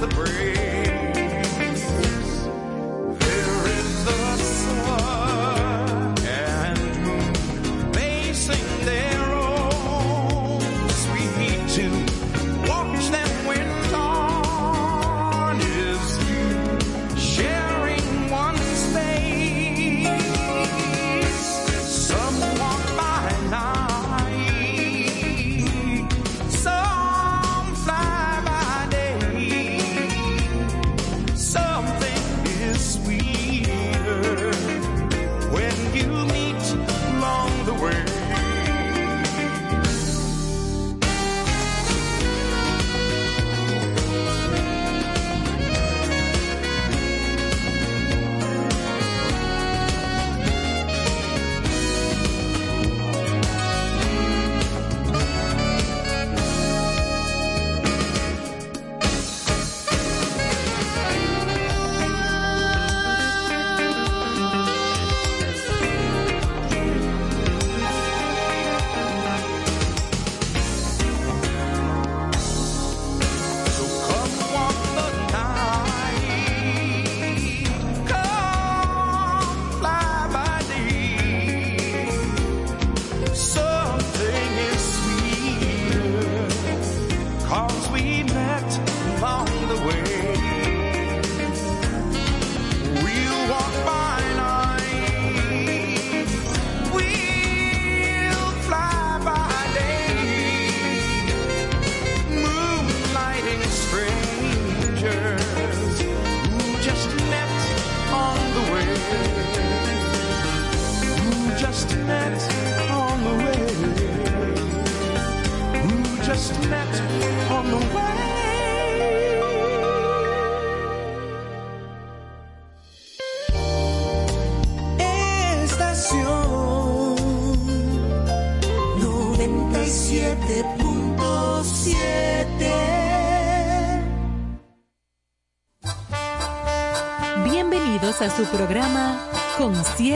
the breeze.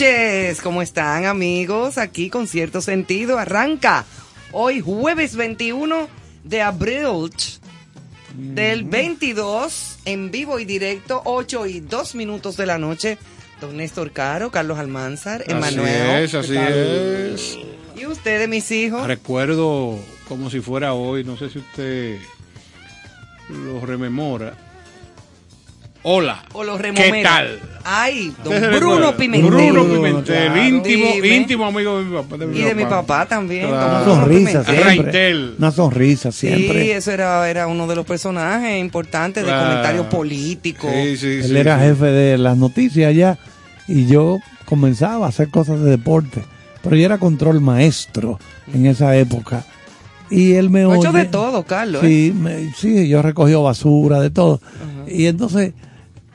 noches, ¿cómo están amigos? Aquí con cierto sentido arranca hoy jueves 21 de abril del 22 en vivo y directo 8 y 2 minutos de la noche. Don Néstor Caro, Carlos Almanzar, Emanuel. Así es, así es. Y ustedes, mis hijos. Recuerdo como si fuera hoy, no sé si usted lo rememora. Hola. O los ¿Qué tal? Ay, don ¿Usted se Bruno? Pimentel. Bruno Pimentel, Claro. íntimo, Dime. íntimo amigo de mi papá. de Y de mi papá también. Claro. Una sonrisa Pimentel. siempre. Raitel. Una sonrisa siempre. Sí, eso era, era uno de los personajes importantes de comentarios políticos. Sí, sí, Él sí, era sí. jefe de las noticias allá y yo comenzaba a hacer cosas de deporte. Pero yo era control maestro en esa época. Y él me oye. hecho de todo, Carlos. ¿eh? Sí, me- sí, yo recogió basura, de todo. Y entonces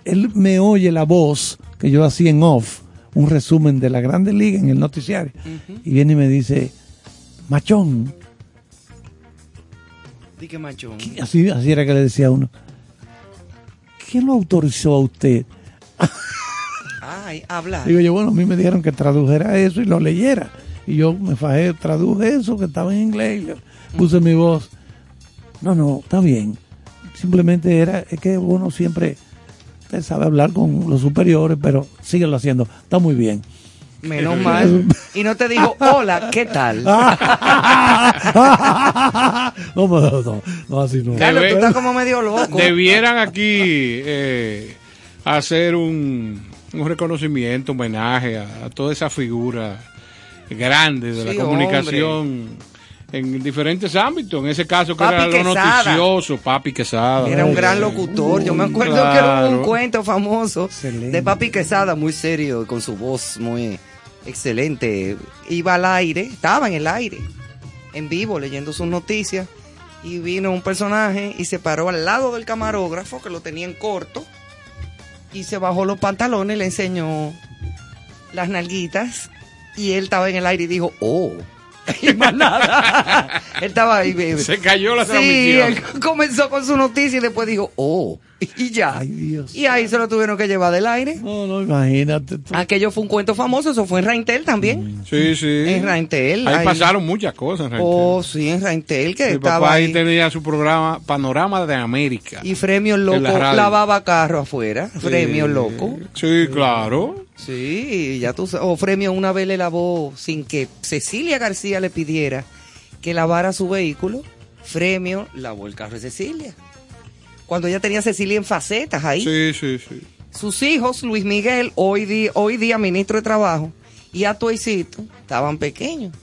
él me oye la voz que yo hacía en off, un resumen de la Grande Liga en el noticiario. Y viene y me dice, machón, Di que machón. así, así era que le decía a uno, ¿quién lo autorizó a usted? Ay, habla. Digo yo, bueno, a mí me dijeron que tradujera eso y lo leyera. Y yo me fajé, traduje eso que estaba en inglés y le puse mi voz. No, no, está bien. Simplemente era, es que uno siempre, usted sabe hablar con los superiores, pero síguelo haciendo. Está muy bien. Menos mal. Y no te digo, hola, ¿qué tal? no, no, no, no, así no. Tú Debe- estás como medio loco. Debieran aquí eh, hacer un, un reconocimiento, homenaje a, a toda esa figura grandes de Sí, la comunicación en diferentes ámbitos. En ese caso, que Papi era lo Quesada. noticioso, Papi Quesada. Era un gran locutor. Yo me acuerdo que era un cuento famoso Excelente. de Papi Quesada, muy serio, con su voz muy excelente. Iba al aire, estaba en el aire, en vivo, leyendo sus noticias. Y vino un personaje y se paró al lado del camarógrafo, que lo tenía en corto. Y se bajó los pantalones le enseñó las nalguitas. Y él estaba en el aire y dijo, oh. Y más nada. él estaba ahí. eh, Se cayó la Sí, transmisión. él comenzó con su noticia y después dijo, oh, y ya. Ay, Dios. Y ahí se lo tuvieron que llevar del aire. No, no, imagínate. tú. Aquello fue un cuento famoso, eso fue en Raintel también. Sí, sí. En Raintel. Ahí pasaron muchas cosas. en Raintel. Oh, sí, en Raintel, que Mi estaba papá ahí ahí. tenía su programa Panorama de América. Y Fremio Loco la lavaba carro afuera. Fremio. Loco. Sí, claro. Sí, ya tú sabes. O Fremio una vez le lavó sin que Cecilia García le pidiera que lavara su vehículo. Fremio lavó el carro de Cecilia. Cuando ella tenía a Cecilia en facetas ahí. Sí, sí, sí. Sus hijos, Luis Miguel, hoy día, hoy día ministro de Trabajo, y Atuaicito, estaban pequeños.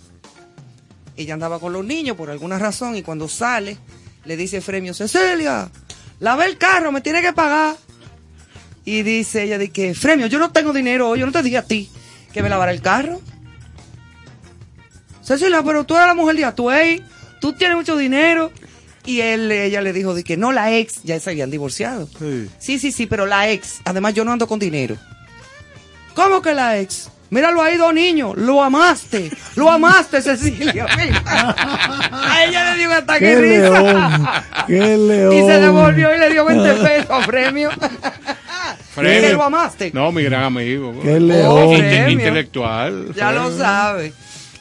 Ella andaba con los niños por alguna razón y cuando sale, le dice Fremio, Cecilia, lave el carro, me tiene que pagar. Y dice ella de que, Fremio, yo no tengo dinero, yo no te dije a ti que me lavara el carro. Cecilia, pero tú eres la mujer de Atuey, tú tienes mucho dinero. Y él, ella le dijo de que no, la ex, ya se habían divorciado. Sí. Sí, sí, sí, pero la ex. Además, yo no ando con dinero. ¿Cómo que la ex? Míralo ahí, dos niños. Lo amaste. Lo amaste, Cecilia. A ella le dio un ataque ¡Qué de risa. león! ¡Qué león! Y se devolvió y le dio 20 pesos a premio. Fremio. Que lo amaste. No, mi gran amigo. ¡Qué Oh, león! Inte- intelectual. Ya lo sabe.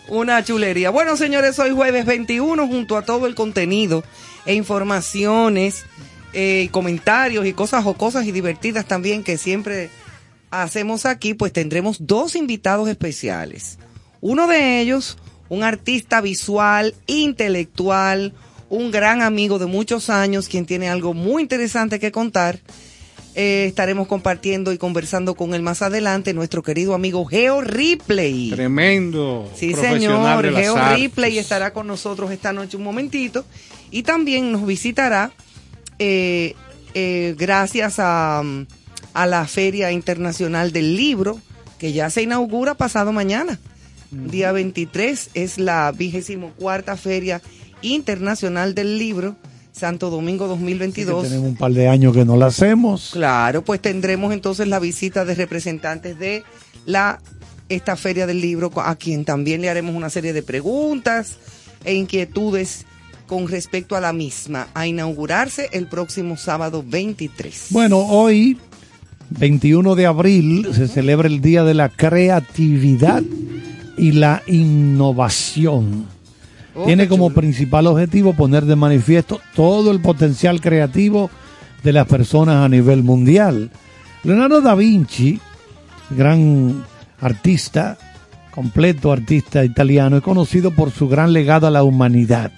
Una chulería. Bueno, señores, hoy jueves 21, junto a todo el contenido e informaciones, eh, comentarios y cosas jocosas y divertidas también que siempre hacemos aquí, pues tendremos dos invitados especiales. Uno de ellos, un artista visual, intelectual, un gran amigo de muchos años, quien tiene algo muy interesante que contar. Eh, estaremos compartiendo y conversando con él más adelante, nuestro querido amigo Geo Ripley. Tremendo. Sí, señor. Geo. Ripley estará con nosotros esta noche un momentito. Y también nos visitará, eh, eh, gracias a, a la Feria Internacional del Libro, que ya se inaugura pasado mañana. Día 23 es la vigésimo cuarta Feria Internacional del Libro, Santo Domingo Que 2022. tenemos un par de años que no la hacemos. Claro, pues tendremos entonces la visita de representantes de la esta feria del libro, a quien también le haremos una serie de preguntas e inquietudes con respecto a la misma, a inaugurarse el próximo sábado 23. Bueno, hoy, 21 de abril, se celebra el Día de la Creatividad y la Innovación. Oh, Tiene como chulo. principal objetivo poner de manifiesto todo el potencial creativo de las personas a nivel mundial. Leonardo da Vinci, gran artista, completo artista italiano, es conocido por su gran legado a la humanidad.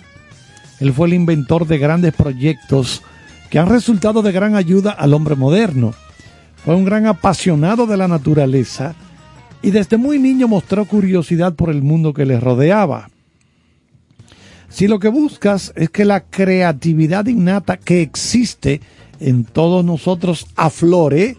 Él fue el inventor de grandes proyectos que han resultado de gran ayuda al hombre moderno. Fue un gran apasionado de la naturaleza y desde muy niño mostró curiosidad por el mundo que le rodeaba. Si lo que buscas es que la creatividad innata que existe en todos nosotros aflore,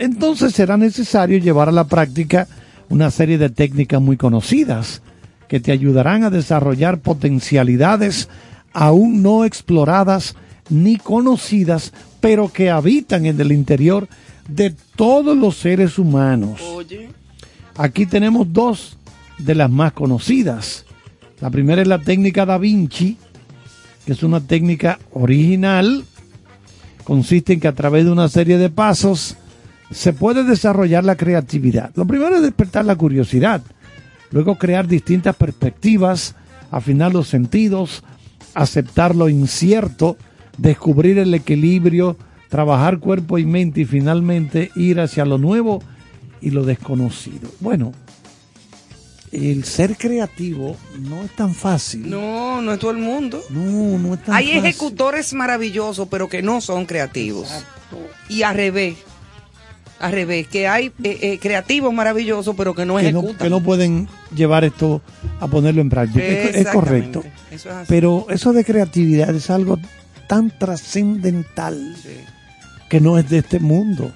entonces será necesario llevar a la práctica una serie de técnicas muy conocidas que te ayudarán a desarrollar potencialidades aún no exploradas ni conocidas, pero que habitan en el interior de todos los seres humanos. Oye, Aquí tenemos dos de las más conocidas. La primera es la técnica Da Vinci, que es una técnica original. Consiste en que a través de una serie de pasos se puede desarrollar la creatividad. Lo primero es despertar la curiosidad, luego crear distintas perspectivas, afinar los sentidos, aceptar lo incierto, descubrir el equilibrio, trabajar cuerpo y mente y finalmente ir hacia lo nuevo y lo desconocido. Bueno, el ser creativo no es tan fácil. no, no es todo el mundo. no, no es tan Hay fácil. ejecutores maravillosos, pero que no son creativos. Y al revés. Al revés, que hay eh, eh, creativos maravillosos, pero que no que, no, ejecutan. que no pueden llevar esto a ponerlo en práctica. Es, es correcto. Exactamente. Eso es así. Pero eso de creatividad es algo tan trascendental Sí. que no es de este mundo.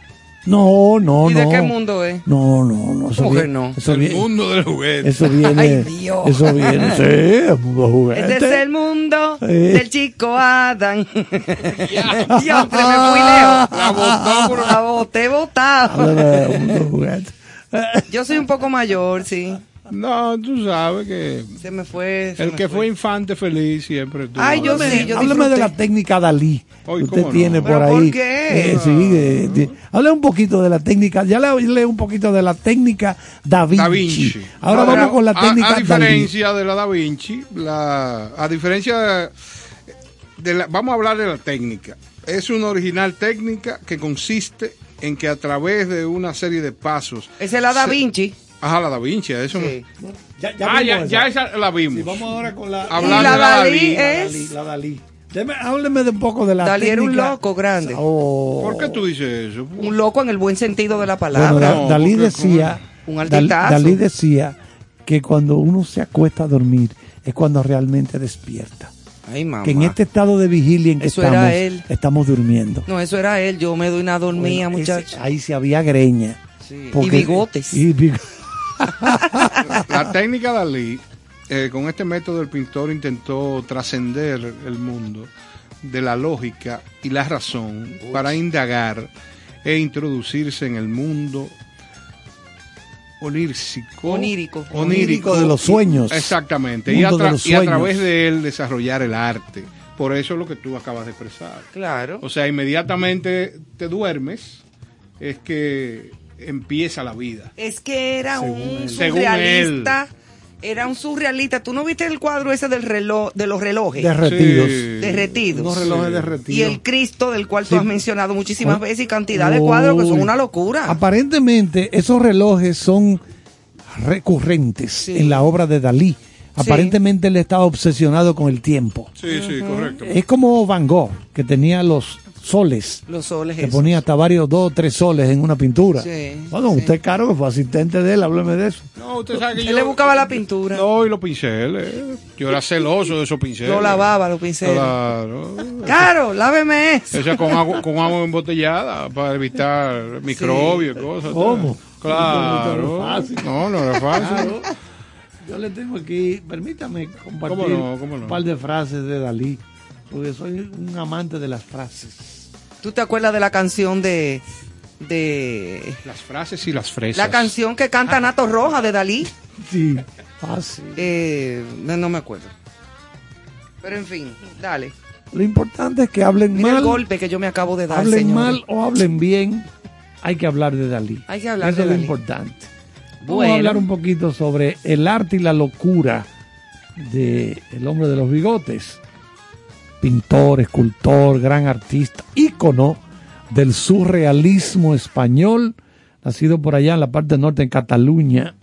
No, no, ¿Y no. de qué mundo es? No, no, no. Eso ¿Cómo que viene, no? Eso el viene, mundo del juguete. eso viene, Ay, Dios. eso viene, sí, el mundo juguete. Este es el mundo Sí. del chico Adán. Diantre, me fui lejos. La botó por- La boté botada. Háblame del mundo juguete. Yo soy un poco mayor, sí. No, tú sabes que Se me fue. se el me que fue. fue infante feliz siempre tuvo. Ay, yo Háblame, sí, yo háblame de la técnica Dalí. Que usted tiene por ¿Pero ahí. por qué? Eh, sí, de- de- hable un poquito de la técnica. Ya le hablé un poquito de la técnica Da Vinci. Da Vinci. Ahora, Ahora, vamos con la a- técnica a, Dalí. diferencia de la Da Vinci, la, a diferencia de la, vamos a hablar de la técnica. Es una original técnica que consiste en que a través de una serie de pasos, Esa es la Da Se- Vinci. Ajá, la Da Vinci, eso no- Sí. Ya, ah, ya, vimos ya esa. la vimos. Sí, vamos ahora con la, Hablando la de la Dalí Dalí, la es. Dalí. La Dalí. Deme- hábleme de un poco de la Dalí era un técnica. loco grande. Oh. ¿Por qué tú dices eso? Un loco en el buen sentido de la palabra. No, Dalí decía, Un Dal- altitazo. Dalí decía que cuando uno se acuesta a dormir es cuando realmente despierta. Ay, mamá. Que en este estado de vigilia en que Eso era estamos, él. estamos durmiendo. No, eso era él. Yo me doy una dormida, Bueno, ese- muchacho. ahí se había greña. Sí. Porque- Y bigotes. y big- La técnica Dalí, eh, con este método el pintor intentó trascender el mundo de la lógica y la razón para indagar e introducirse en el mundo onírico. Onírico. Onírico de los sueños. Exactamente. Y a, y a través de él desarrollar el arte. Por eso es lo que tú acabas de expresar. Claro. O sea, inmediatamente te duermes, es que empieza la vida. Es que era un surrealista. Era un surrealista. ¿Tú no viste el cuadro ese del reloj, de los relojes? derretidos. Sí. derretidos. Unos relojes Sí. derretidos. Y el Cristo, del cual tú has mencionado muchísimas Oh. veces, y cantidad de cuadros que son una locura. Aparentemente, esos relojes son recurrentes Sí. en la obra de Dalí. Aparentemente él estaba obsesionado con el tiempo. Sí, sí, correcto. Es como Van Gogh, que tenía los soles. Los soles Que esos. ponía hasta varios, dos o tres soles en una pintura. Sí, bueno, sí. usted, Caro, que fue asistente de él, hábleme de eso. No, usted sabe que Él yo... le buscaba la pintura. No, y los pinceles. Yo era celoso de esos pinceles. Lo lavaba los pinceles. Claro. Claro, láveme eso. Eso es con agua, con agua embotellada para evitar microbios y cosas. ¿Cómo? Claro. No. No, no era fácil. Claro. Yo le tengo aquí, permítame compartir ¿Cómo no? ¿Cómo no? un par de frases de Dalí, porque soy un amante de las frases. ¿Tú te acuerdas de la canción de... de Las frases y las fresas. la canción que canta Nato Roja de Dalí? Sí, fácil. Eh, no, no me acuerdo. Pero en fin, dale. Lo importante es que hablen Mira el mal, golpe que yo me acabo de dar, hablen señor. mal o hablen bien, hay que hablar de Dalí. Hay que hablar Eso de es lo importante. Vamos Bueno. a hablar un poquito sobre el arte y la locura de el hombre de los bigotes. Pintor, escultor, gran artista, ícono del surrealismo español, nacido por allá en la parte norte, en Cataluña.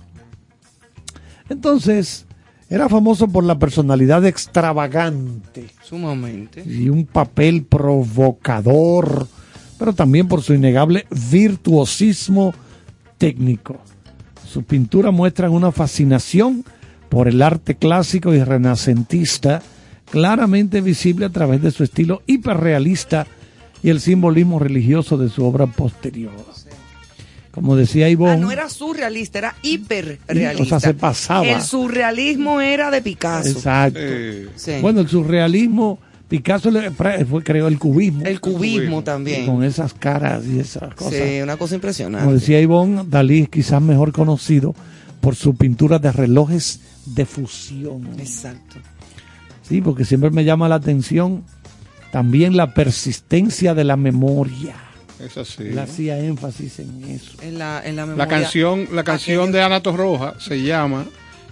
Entonces, era famoso por la personalidad extravagante Sumamente. y un papel provocador, pero también por su innegable virtuosismo técnico. Sus pinturas muestran una fascinación por el arte clásico y renacentista, claramente visible a través de su estilo hiperrealista y el simbolismo religioso de su obra posterior. Como decía Ivonne, Ah, no era surrealista, era hiperrealista. O sea, se pasaba. El surrealismo era de Picasso. exacto. Eh, Sí. Bueno, el surrealismo, Picasso le- fue, creó el cubismo. el cubismo también. con esas caras y esas cosas. Sí, una cosa Como impresionante. decía Ivonne, Dalí es quizás mejor conocido por su pintura de relojes de fusión. Exacto. Sí, porque siempre me llama la atención también la persistencia de la memoria. es así. Él hacía énfasis en eso. En la, en la memoria. La canción, la canción de Ana Torroja se llama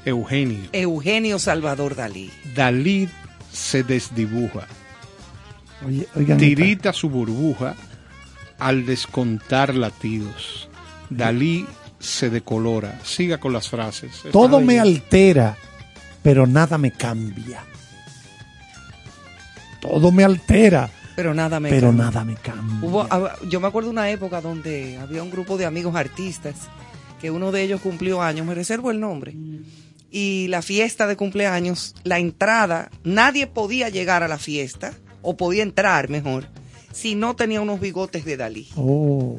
Eugenio. Eugenio Salvador Dalí. Dalí se desdibuja, Oye, oigan, tirita su burbuja al descontar latidos. Dalí se decolora. Siga con las frases. todo me altera, pero nada me cambia. Todo me altera, Pero nada me pero cambia. nada me cambia. Hubo, ah, yo me acuerdo una época donde había un grupo de amigos artistas que uno de ellos cumplió años, me reservo el nombre. Y la fiesta de cumpleaños, la entrada, nadie podía llegar a la fiesta, o podía entrar mejor, si no tenía unos bigotes de Dalí. Oh,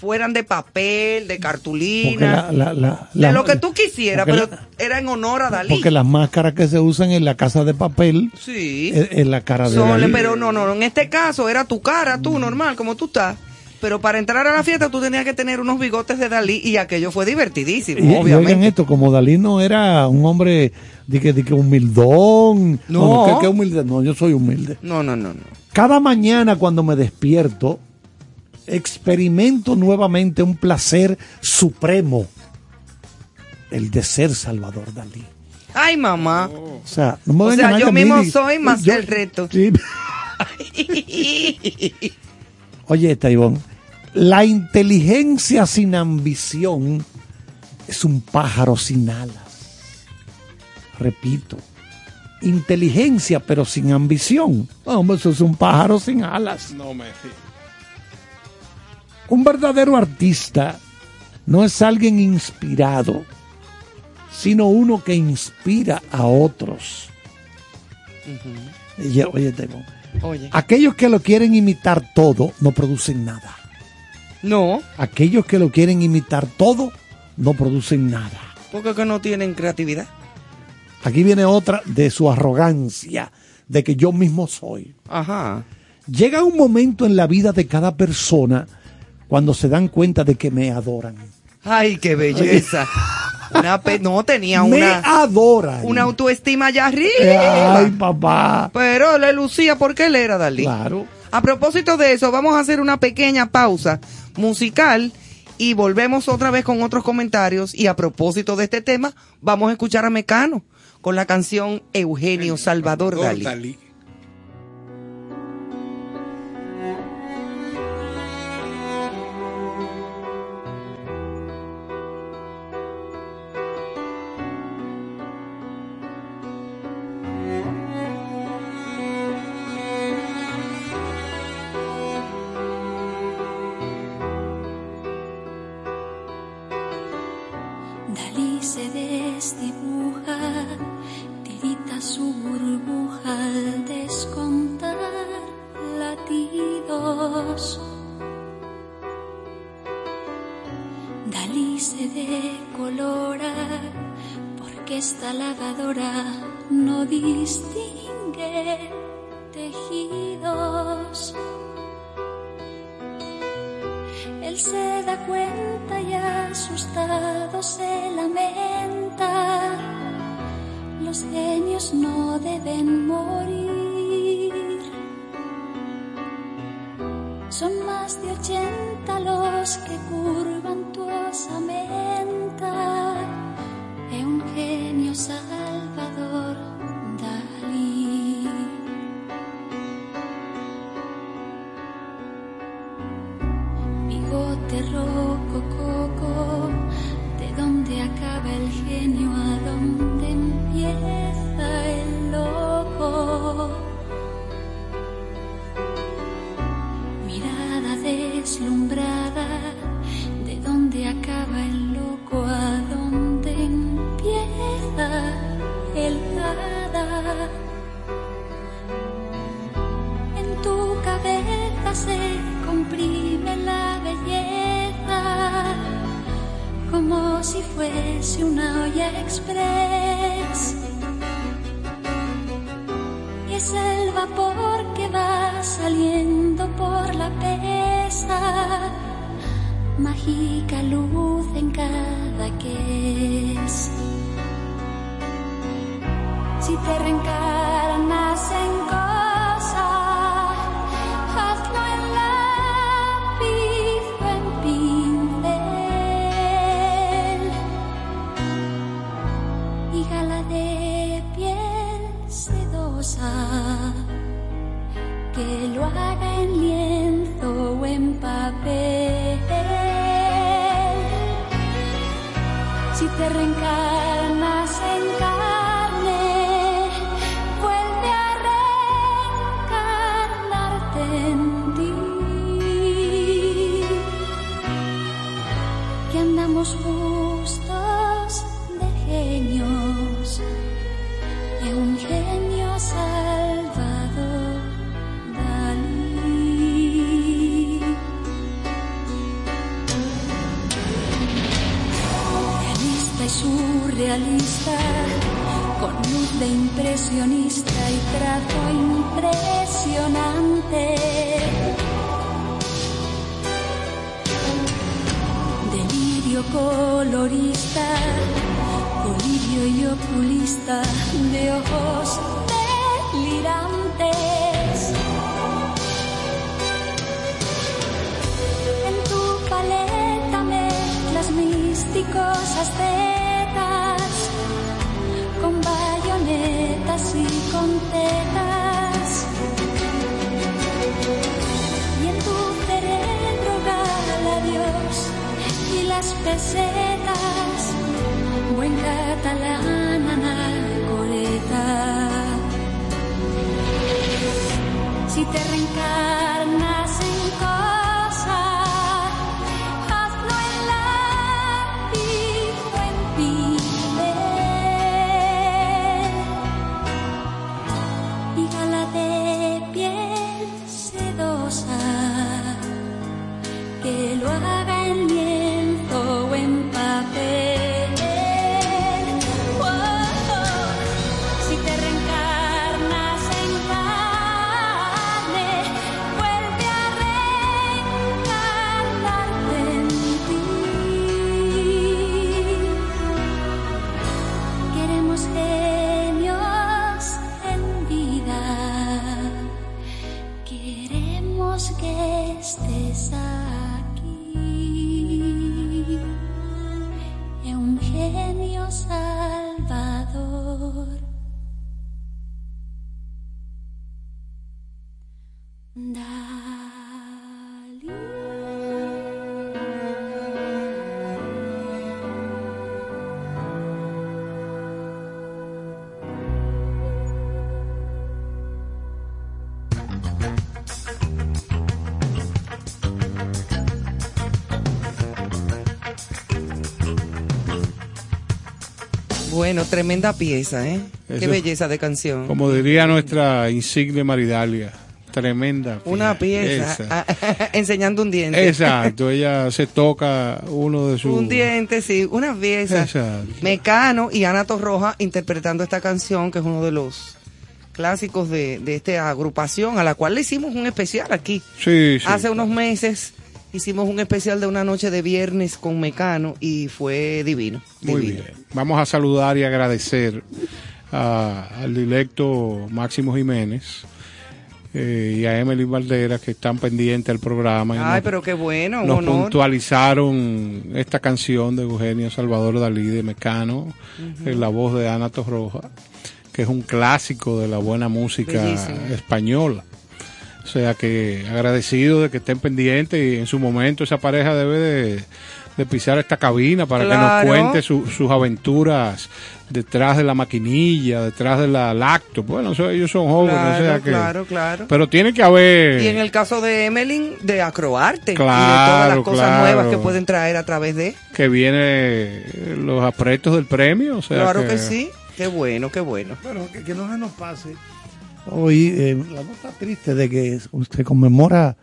Fueran de papel, de cartulina, la- la- la- de lo que tú quisieras, pero era en honor a Dalí. Porque las máscaras que se usan en la casa de papel Sí. es, es la cara de Son- Dalí. pero no, no, en este caso era tu cara, tú, normal, como tú estás. Pero para entrar a la fiesta tú tenías que tener unos bigotes de Dalí y aquello fue divertidísimo, Y, y oigan obviamente. esto, como Dalí no era un hombre de que, de que humildón. No. ¿qué, qué humilde? No, yo soy humilde. No, no, no, no. Cada mañana cuando me despierto, experimento nuevamente un placer supremo. El de ser Salvador Dalí. Ay, mamá. O sea, no me O sea, yo mismo y- soy más yo- el reto. Sí. Oye, esta Ivonne, la inteligencia sin ambición es un pájaro sin alas. Repito, inteligencia pero sin ambición. Hombre, eso es un pájaro sin alas. No me Un verdadero artista no es alguien inspirado, sino uno que inspira a otros. Y, oye, Temo, Oye. aquellos que lo quieren imitar todo no producen nada. No, Aquellos que lo quieren imitar todo no producen nada. porque que no tienen creatividad. Aquí viene otra de su arrogancia, de que yo mismo soy. Ajá. Llega un momento en la vida de cada persona cuando se dan cuenta de que me adoran. Ay, qué belleza. Una pe- no tenía Me una, adoran. una autoestima allá arriba. Ay, papá. Pero le lucía porque él era Dalí. Claro. A propósito de eso, vamos a hacer una pequeña pausa musical y volvemos otra vez con otros comentarios. Y a propósito de este tema, vamos a escuchar a Mecano con la canción Eugenio Salvador Dalí. Dalí Los genios no deben morir. Son más de ochenta los que curvan tu osamenta. Eugenio Salvador Si te reencarnas en carne, vuelve a reencarnarte en ti. Que andamos juntos. Impresionista y trazo impresionante. Delirio colorista, colirio y oculista de ojos pesetas, buen catalán anacoreta. Si te reencarnas Bueno, tremenda pieza, ¿eh? Qué belleza de canción. Como diría nuestra insigne Maridalia, tremenda. Una pieza, ah, enseñando un diente. Exacto, ella se toca uno de sus... Un diente, sí, una pieza. Exacto. Mecano y Ana Torroja interpretando esta canción, que es uno de los clásicos de, de esta agrupación, a la cual le hicimos un especial aquí. Sí, sí. Hace unos meses hicimos un especial de una noche de viernes con Mecano y fue divino. Muy divino. bien. Vamos a saludar y agradecer a- al directo Máximo Jiménez eh, y a Emily Valderas que están pendientes del programa. y Ay, nos- pero qué bueno, un nos honor. puntualizaron esta canción de Eugenio Salvador Dalí de Mecano en la voz de Ana Torroja, que es un clásico de la buena música Bellísimo. española. O sea que agradecido de que estén pendientes y en su momento esa pareja debe de, de pisar esta cabina para que Claro. nos cuente su- sus aventuras detrás de la maquinilla, detrás de la lacto. Bueno, ellos son jóvenes, Claro, o sea que... claro, claro. Pero tiene que haber... Y en el caso de Emeline, de acroarte y de Claro, todas las cosas claro. nuevas que pueden traer a través de. que viene los apretos del premio. O sea claro que, sí. Qué bueno, qué bueno. Bueno, que, que no se nos pase. Hoy eh, la nota triste de que se conmemora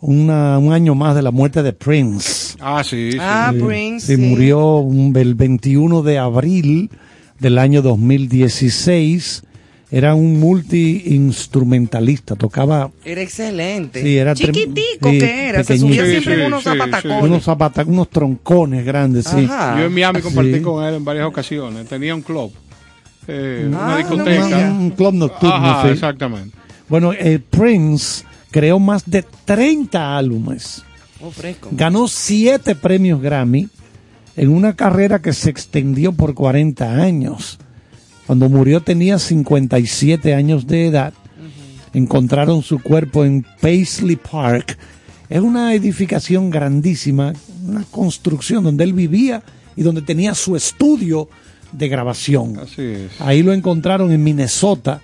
una, un año más de la muerte de Prince. Ah, sí, sí. Ah, Eh, Prince. Se sí. murió un- el 21 de abril del año 2016. Era un multi-instrumentalista, tocaba Era excelente. Sí, era Chiquitico sí, que era. Se pequeñito. subía Sí, siempre sí, en unos sí, zapatacones. unos zapata- unos troncones grandes, sí. Yo en Miami compartí Sí. con él en varias ocasiones. Tenía un club, eh, Ah, una no discoteca. Un, un club nocturno, Ajá, sí. exactamente. Bueno, eh, Prince creó más de 30 álbumes. Oh, fresco. Ganó 7 premios Grammy en una carrera que se extendió por 40 años. Cuando murió tenía 57 años de edad. Encontraron su cuerpo en Paisley Park. Es una edificación grandísima, una construcción donde él vivía y donde tenía su estudio de grabación. Así es. Ahí lo encontraron en Minnesota,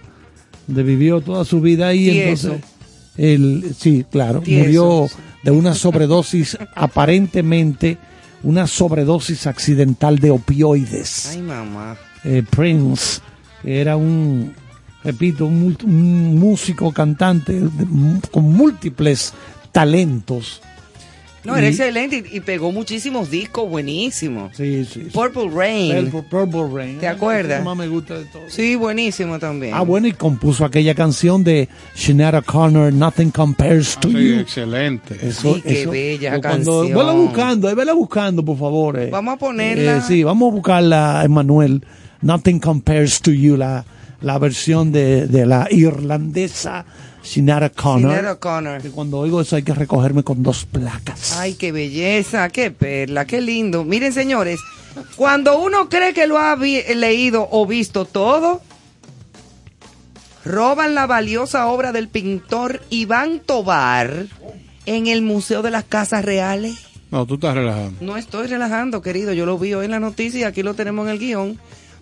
donde vivió toda su vida ahí. Tieso. Entonces, él, sí, claro, Tieso, murió de una sobredosis, aparentemente una sobredosis accidental de opioides. Ay, mamá. Eh, Prince que era un, repito, un, músico cantante de- con múltiples talentos. No, era Y- excelente y, y pegó muchísimos discos buenísimos. Sí, sí. sí. Purple Rain. Purple, Purple Rain. ¿Te acuerdas? más me gusta de todo. Sí, buenísimo también. Ah, bueno, y compuso aquella canción de Sinead Connor, Nothing Compares to Sí, You. excelente. Eso, Ay, qué eso. bella Yo cuando, canción. Vela buscando, ahí vela buscando, por favor. eh. Vamos a ponerla. Eh, sí, vamos a buscarla, Emanuel. Nothing Compares to You, la, la versión de, de la irlandesa Sinead Connor. Sinead O'Connor. Que cuando oigo eso hay que recogerme con dos placas. Ay, qué belleza, qué perla, qué lindo. Miren, señores, cuando uno cree que lo ha leído o visto todo, roban la valiosa obra del pintor Iván Tobar en el Museo de las Casas Reales. No, tú estás relajando. No estoy relajando, querido. Yo lo vi hoy en la noticia y aquí lo tenemos en el guion.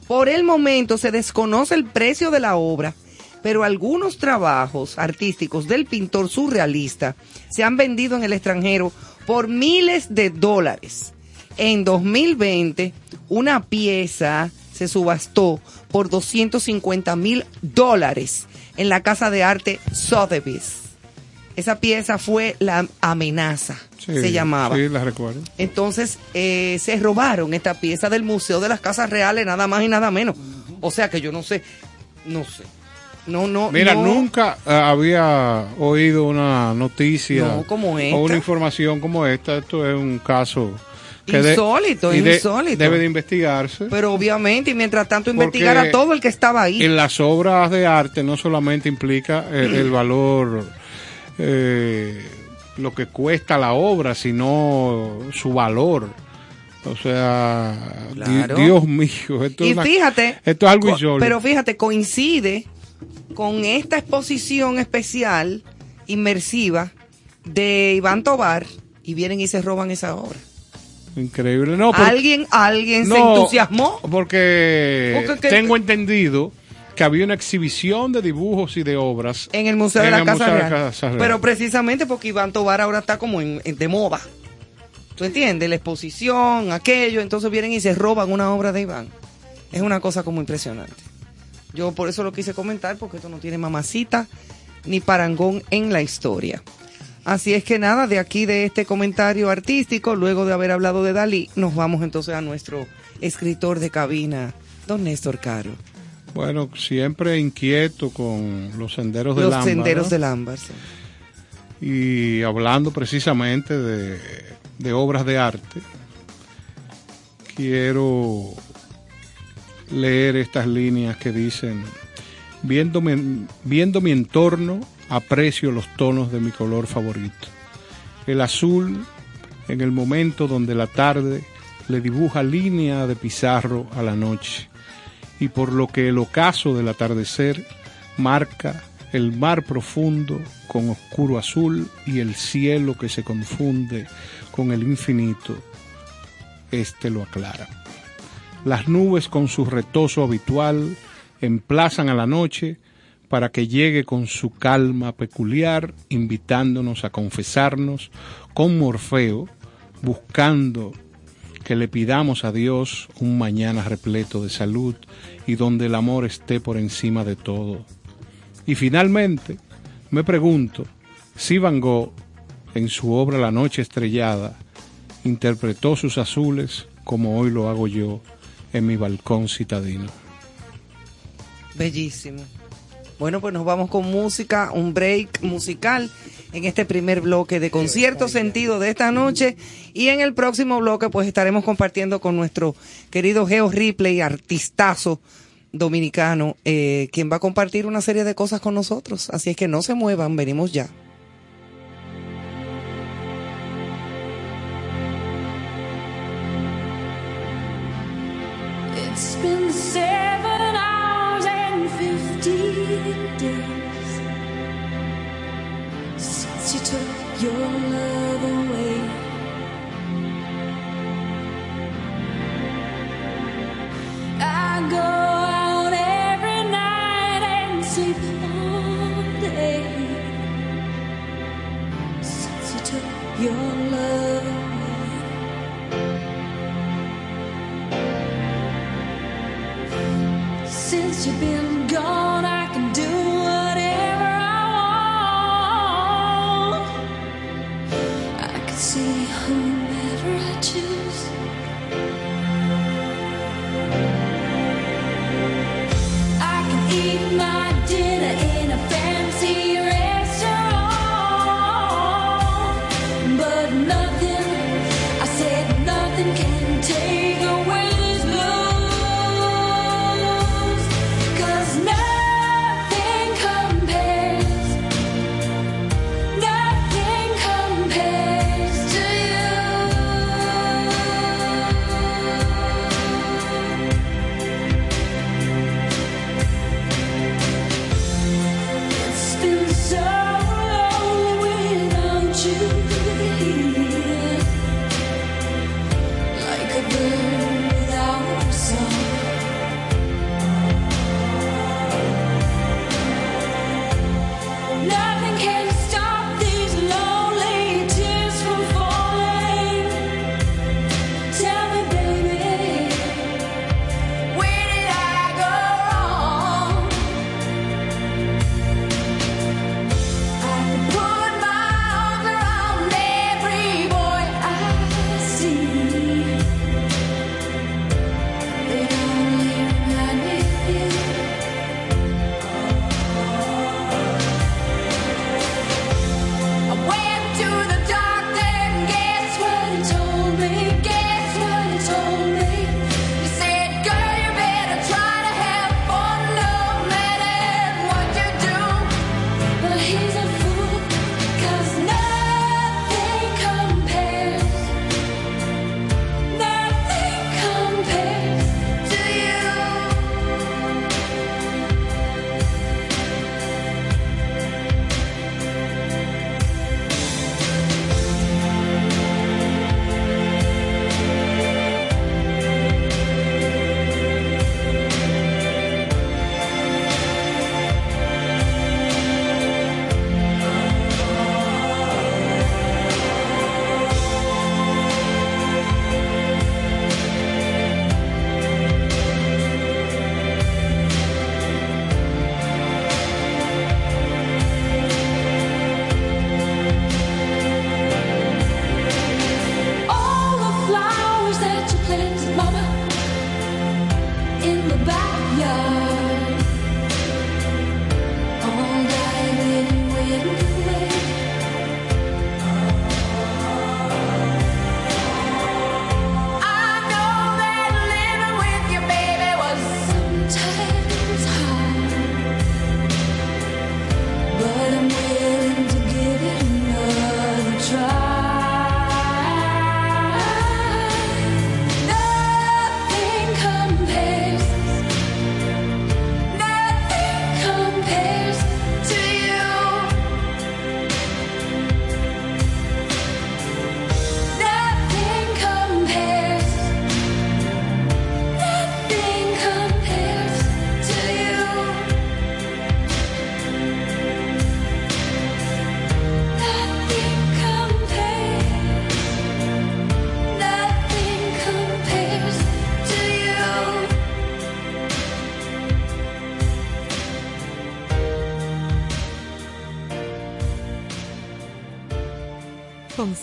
Por el momento se desconoce el precio de la obra, pero algunos trabajos artísticos del pintor surrealista se han vendido en el extranjero por miles de dólares. En 2020, una pieza se subastó por 250 mil dólares en la casa de arte Sotheby's. Esa pieza fue La Amenaza, Sí, se llamaba. Sí, la recuerdo. Entonces eh, se robaron esta pieza del Museo de las Casas Reales, nada más y nada menos. O sea que yo no sé, no sé. No, no. Mira, no. nunca eh, había oído una noticia No, como esta. o una información como esta. Esto es un caso que de- Insólito, de- debe de investigarse. Pero obviamente, y mientras tanto investigar a todo el que estaba ahí. En las obras de arte no solamente implica el, el valor, eh, lo que cuesta la obra, sino su valor. O sea, di-. Dios mío, esto, y es una- fíjate, esto es algo insólito. pero fíjate, coincide con esta exposición especial, inmersiva, de Iván Tobar, y vienen y se roban esa obra. Increíble. No, alguien, alguien se entusiasmó. Porque, Porque que- tengo entendido que había una exhibición de dibujos y de obras En el Museo de la el Casa Museo de Real. la Casa Real. Pero precisamente porque Iván Tobar ahora está como en, en- de moda. ¿Tú entiendes? La exposición, aquello, entonces vienen y se roban una obra de Iván. Es una cosa como impresionante. Yo por eso lo quise comentar, porque esto no tiene mamacita ni parangón en la historia. Así es que nada, de aquí de este comentario artístico, luego de haber hablado de Dalí, nos vamos entonces a nuestro escritor de cabina, don Néstor Caro. Bueno, siempre inquieto con los senderos del Los ámbar, senderos ¿no? del ámbar. sí. y hablando precisamente de, de obras de arte, quiero leer estas líneas que dicen, viendo mi, viendo mi entorno, aprecio los tonos de mi color favorito. El azul, en el momento donde la tarde le dibuja línea de pizarro a la noche, y por lo que el ocaso del atardecer marca el mar profundo con oscuro azul y el cielo que se confunde con el infinito, este lo aclara. Las nubes con su retozo habitual emplazan a la noche para que llegue con su calma peculiar, invitándonos a confesarnos con Morfeo, buscando que le pidamos a Dios un mañana repleto de salud y donde el amor esté por encima de todo. Y finalmente, me pregunto si Van Gogh, en su obra La Noche Estrellada, interpretó sus azules como hoy lo hago yo en mi balcón citadino. Bellísimo. Bueno, pues nos vamos con música, un break musical en este primer bloque de concierto sentido de esta noche y en el próximo bloque pues estaremos compartiendo con nuestro querido Geo Ripley, artistazo dominicano, eh, quien va a compartir una serie de cosas con nosotros. Así es que no se muevan, venimos ya. It's been seven hours and fifty days since you took your love away. I go out every night and sleep all day since you took your love away. You've been gone,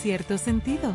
cierto sentido.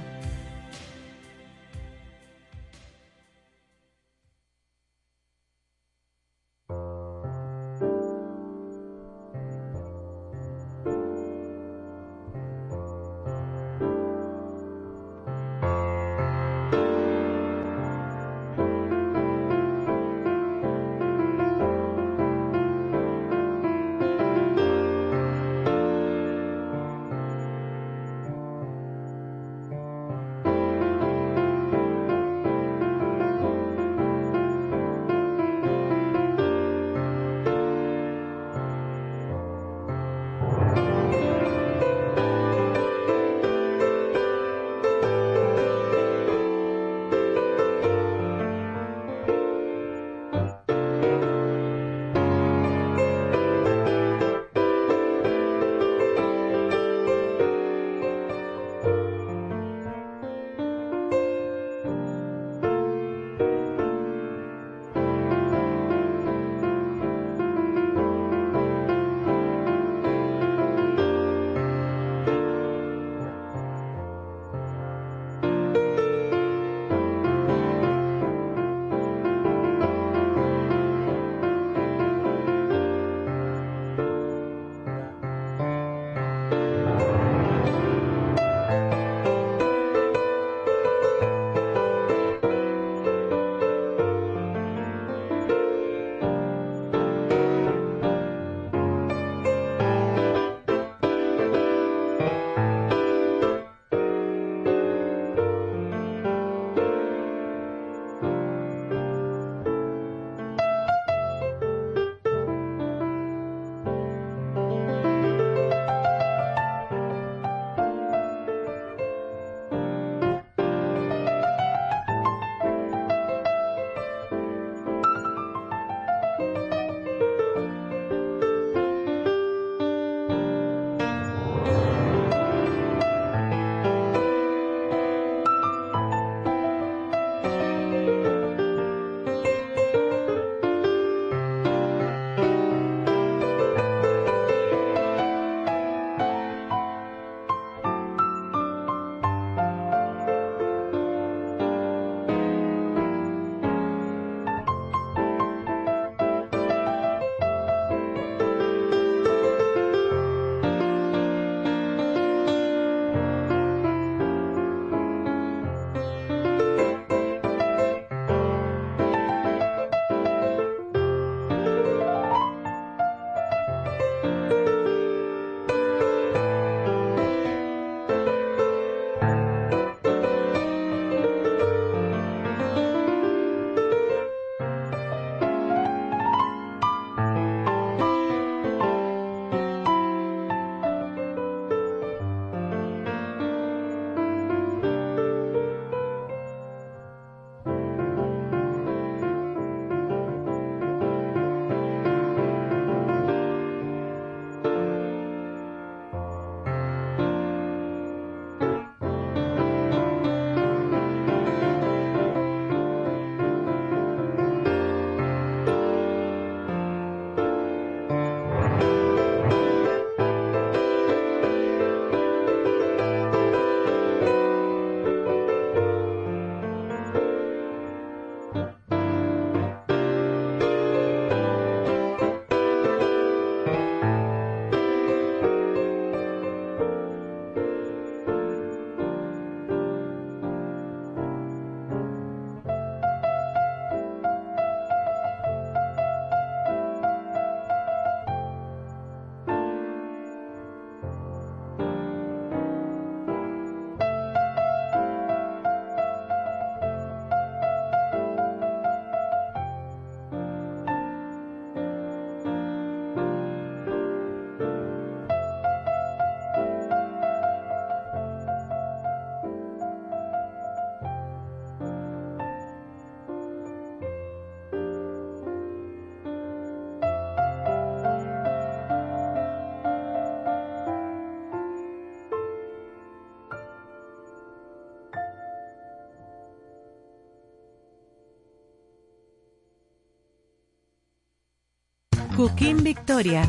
Joaquín Victoria,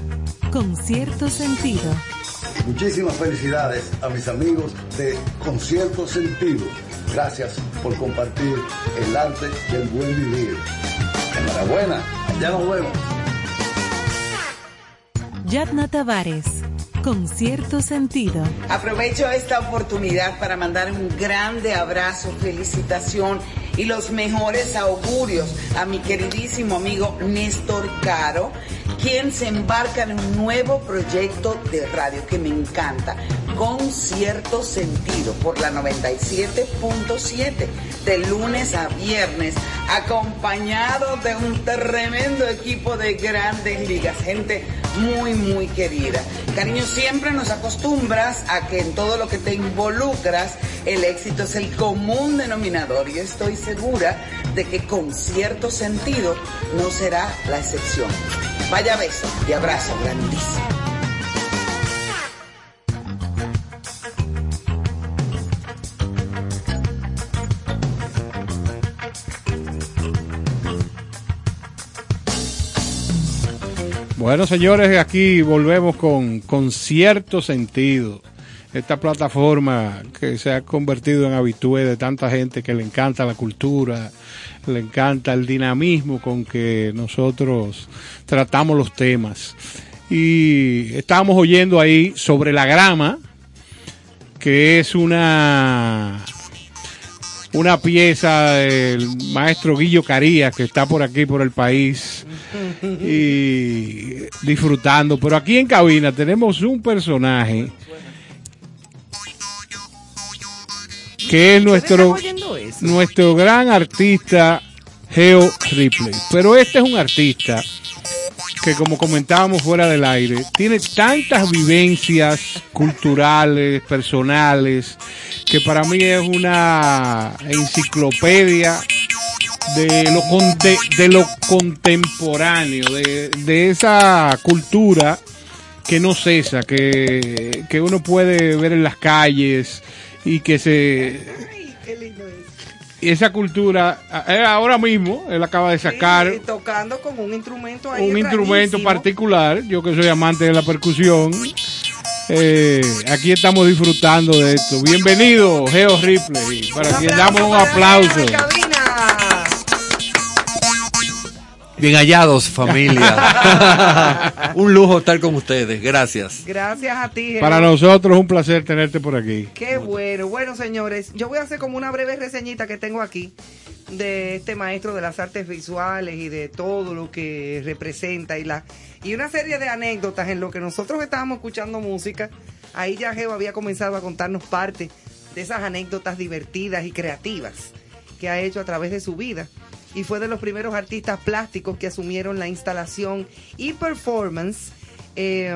con cierto sentido. Muchísimas felicidades a mis amigos de Concierto Sentido. Gracias por compartir el arte del buen vivir. Enhorabuena, ya nos vemos. Yatna Tavares, con cierto sentido. Aprovecho esta oportunidad para mandar un grande abrazo, felicitación y los mejores augurios a mi queridísimo amigo Néstor Caro, quien se embarca en un nuevo proyecto de radio que me encanta, con cierto sentido, por la 97.7, de lunes a viernes, acompañado de un tremendo equipo de grandes ligas, gente muy, muy querida. Cariño, siempre nos acostumbras a que en todo lo que te involucras, el éxito es el común denominador. Y estoy segura de que con cierto sentido no será la excepción. Vaya beso y abrazo grandísimo. Bueno, señores, aquí volvemos con, con cierto sentido. Esta plataforma que se ha convertido en habitué de tanta gente que le encanta la cultura, le encanta el dinamismo con que nosotros tratamos los temas. Y estábamos oyendo ahí sobre la grama, que es una una pieza del maestro Guillo Carías que está por aquí por el país y disfrutando. Pero aquí en cabina tenemos un personaje que es nuestro, nuestro gran artista Geo Ripley. Pero este es un artista que como comentábamos fuera del aire, tiene tantas vivencias culturales, personales, que para mí es una enciclopedia de lo, de lo contemporáneo, de, de esa cultura que no cesa, que, que uno puede ver en las calles y que se... Y esa cultura, eh, ahora mismo, él acaba de sacar Sí, tocando con un instrumento ahí un instrumento rarísimo. particular, yo que soy amante de la percusión. eh, aquí estamos disfrutando de esto. Bienvenido, Geo Ripley, para quien damos un aplauso. Bien hallados, familia. Un lujo estar con ustedes. Gracias. Gracias a ti. Para nosotros es un placer tenerte por aquí. Qué bueno. Bueno, señores, yo voy a hacer como una breve reseñita que tengo aquí de este maestro de las artes visuales y de todo lo que representa y la y una serie de anécdotas en lo que nosotros estábamos escuchando música. Ahí ya Geo había comenzado a contarnos parte de esas anécdotas divertidas y creativas que ha hecho a través de su vida. Y fue de los primeros artistas plásticos que asumieron la instalación y performance eh,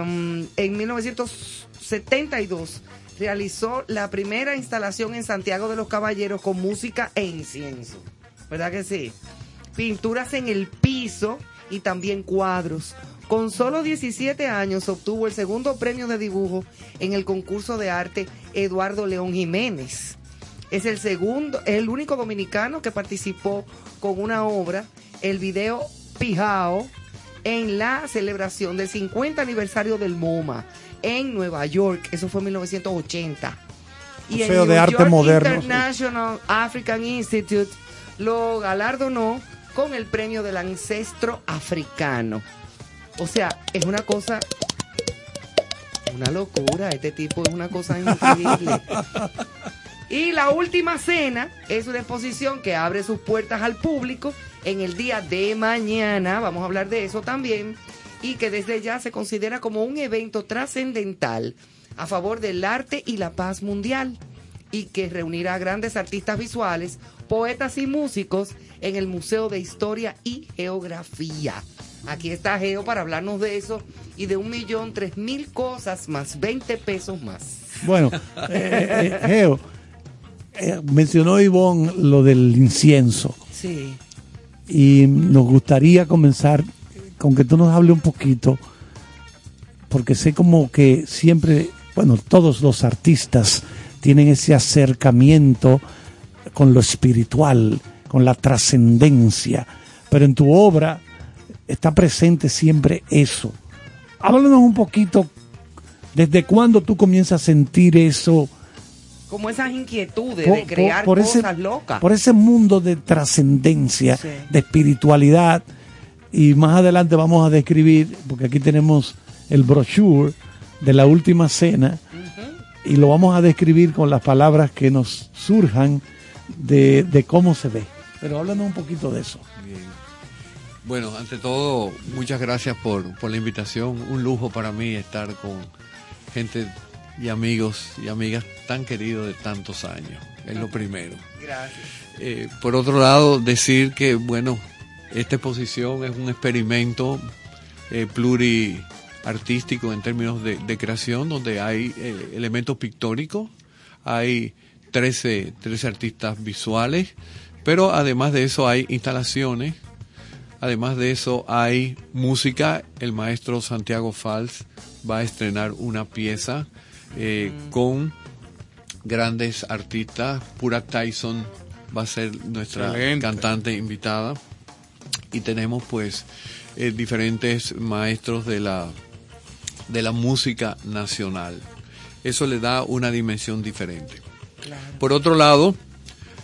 en 1972 realizó la primera instalación en Santiago de los Caballeros con música e incienso. ¿Verdad que sí? Pinturas en el piso y también cuadros. Con solo 17 años obtuvo el segundo premio de dibujo en el concurso de arte Eduardo León Jiménez. Es el segundo, es el único dominicano que participó con una obra, el video Pijao, en la celebración del 50 aniversario del MoMA en Nueva York. Eso fue en 1980. Y Museo el de New Arte York Moderno. International African Institute lo galardonó con el premio del ancestro africano. O sea, es una cosa, una locura. Este tipo es una cosa increíble. Y la última cena es una exposición que abre sus puertas al público en el día de mañana, vamos a hablar de eso también, y que desde ya se considera como un evento trascendental a favor del arte y la paz mundial, y que reunirá a grandes artistas visuales, poetas y músicos en el Museo de Historia y Geografía. Aquí está Geo para hablarnos de eso y de un millón tres mil cosas más 20 pesos más. Bueno, eh, eh, Geo, eh, mencionó Ivonne lo del incienso Sí. y nos gustaría comenzar con que tú nos hable un poquito, porque sé como que siempre, bueno, todos los artistas tienen ese acercamiento con lo espiritual, con la trascendencia, pero en tu obra está presente siempre eso. Háblanos un poquito, ¿desde cuándo tú comienzas a sentir eso? Como esas inquietudes por- de crear por cosas ese, locas. Por ese mundo de trascendencia, Sí. de espiritualidad. Y más adelante vamos a describir, porque aquí tenemos el brochure de la última cena, y lo vamos a describir con las palabras que nos surjan de, de cómo se ve. Pero háblanos un poquito de eso. Bien. Bueno, ante todo, muchas gracias por, por la invitación. Un lujo para mí estar con gente y amigos y amigas tan queridos de tantos años. Es lo primero. Gracias. Eh, por otro lado, decir que, bueno, esta exposición es un experimento eh, pluriartístico en términos de, de creación, donde hay eh, elementos pictóricos, hay 13, 13 artistas visuales, pero además de eso hay instalaciones, además de eso hay música, el maestro Santiago Fals va a estrenar una pieza eh, con grandes artistas. Pura Tyson va a ser nuestra Excelente. cantante invitada. Y tenemos pues eh, diferentes maestros de la, de la música nacional. Eso le da una dimensión diferente. Por otro lado,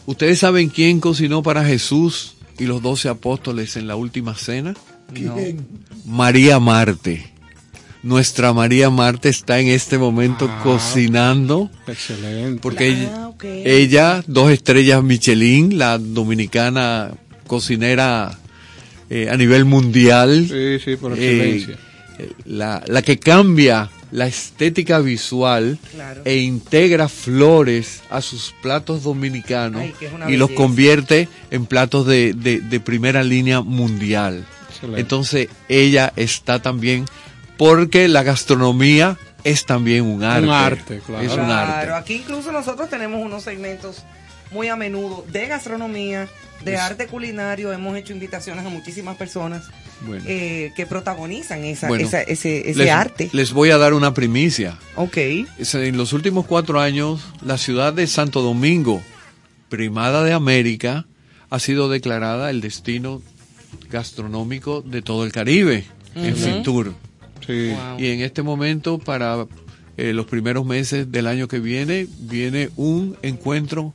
¿ustedes saben quién cocinó para Jesús y los doce apóstoles en la última cena? María Marte. Nuestra María Marte está en este momento Ah. cocinando Excelente. porque ella, Ah, ella, dos estrellas Michelin, la dominicana cocinera eh, a nivel mundial, Sí, sí, por eh, excelencia. eh, la, la que cambia la estética visual Claro. e integra flores a sus platos dominicanos Ay, que es una y los convierte en platos de, de- de primera línea mundial. Excelente. Entonces ella está también porque la gastronomía es también un arte. arte, claro. Es un Claro, arte. aquí incluso nosotros tenemos unos segmentos muy a menudo de gastronomía, de arte culinario. Hemos hecho invitaciones a muchísimas personas Bueno. eh, que protagonizan esa, Bueno, esa- ese, ese les, arte. Les voy a dar una primicia. Ok. Es- En los últimos cuatro años, la ciudad de Santo Domingo, primada de América, ha sido declarada el destino gastronómico de todo el Caribe en Fitur. Sí. Wow. Y en este momento, para eh, los primeros meses del año que viene, viene un encuentro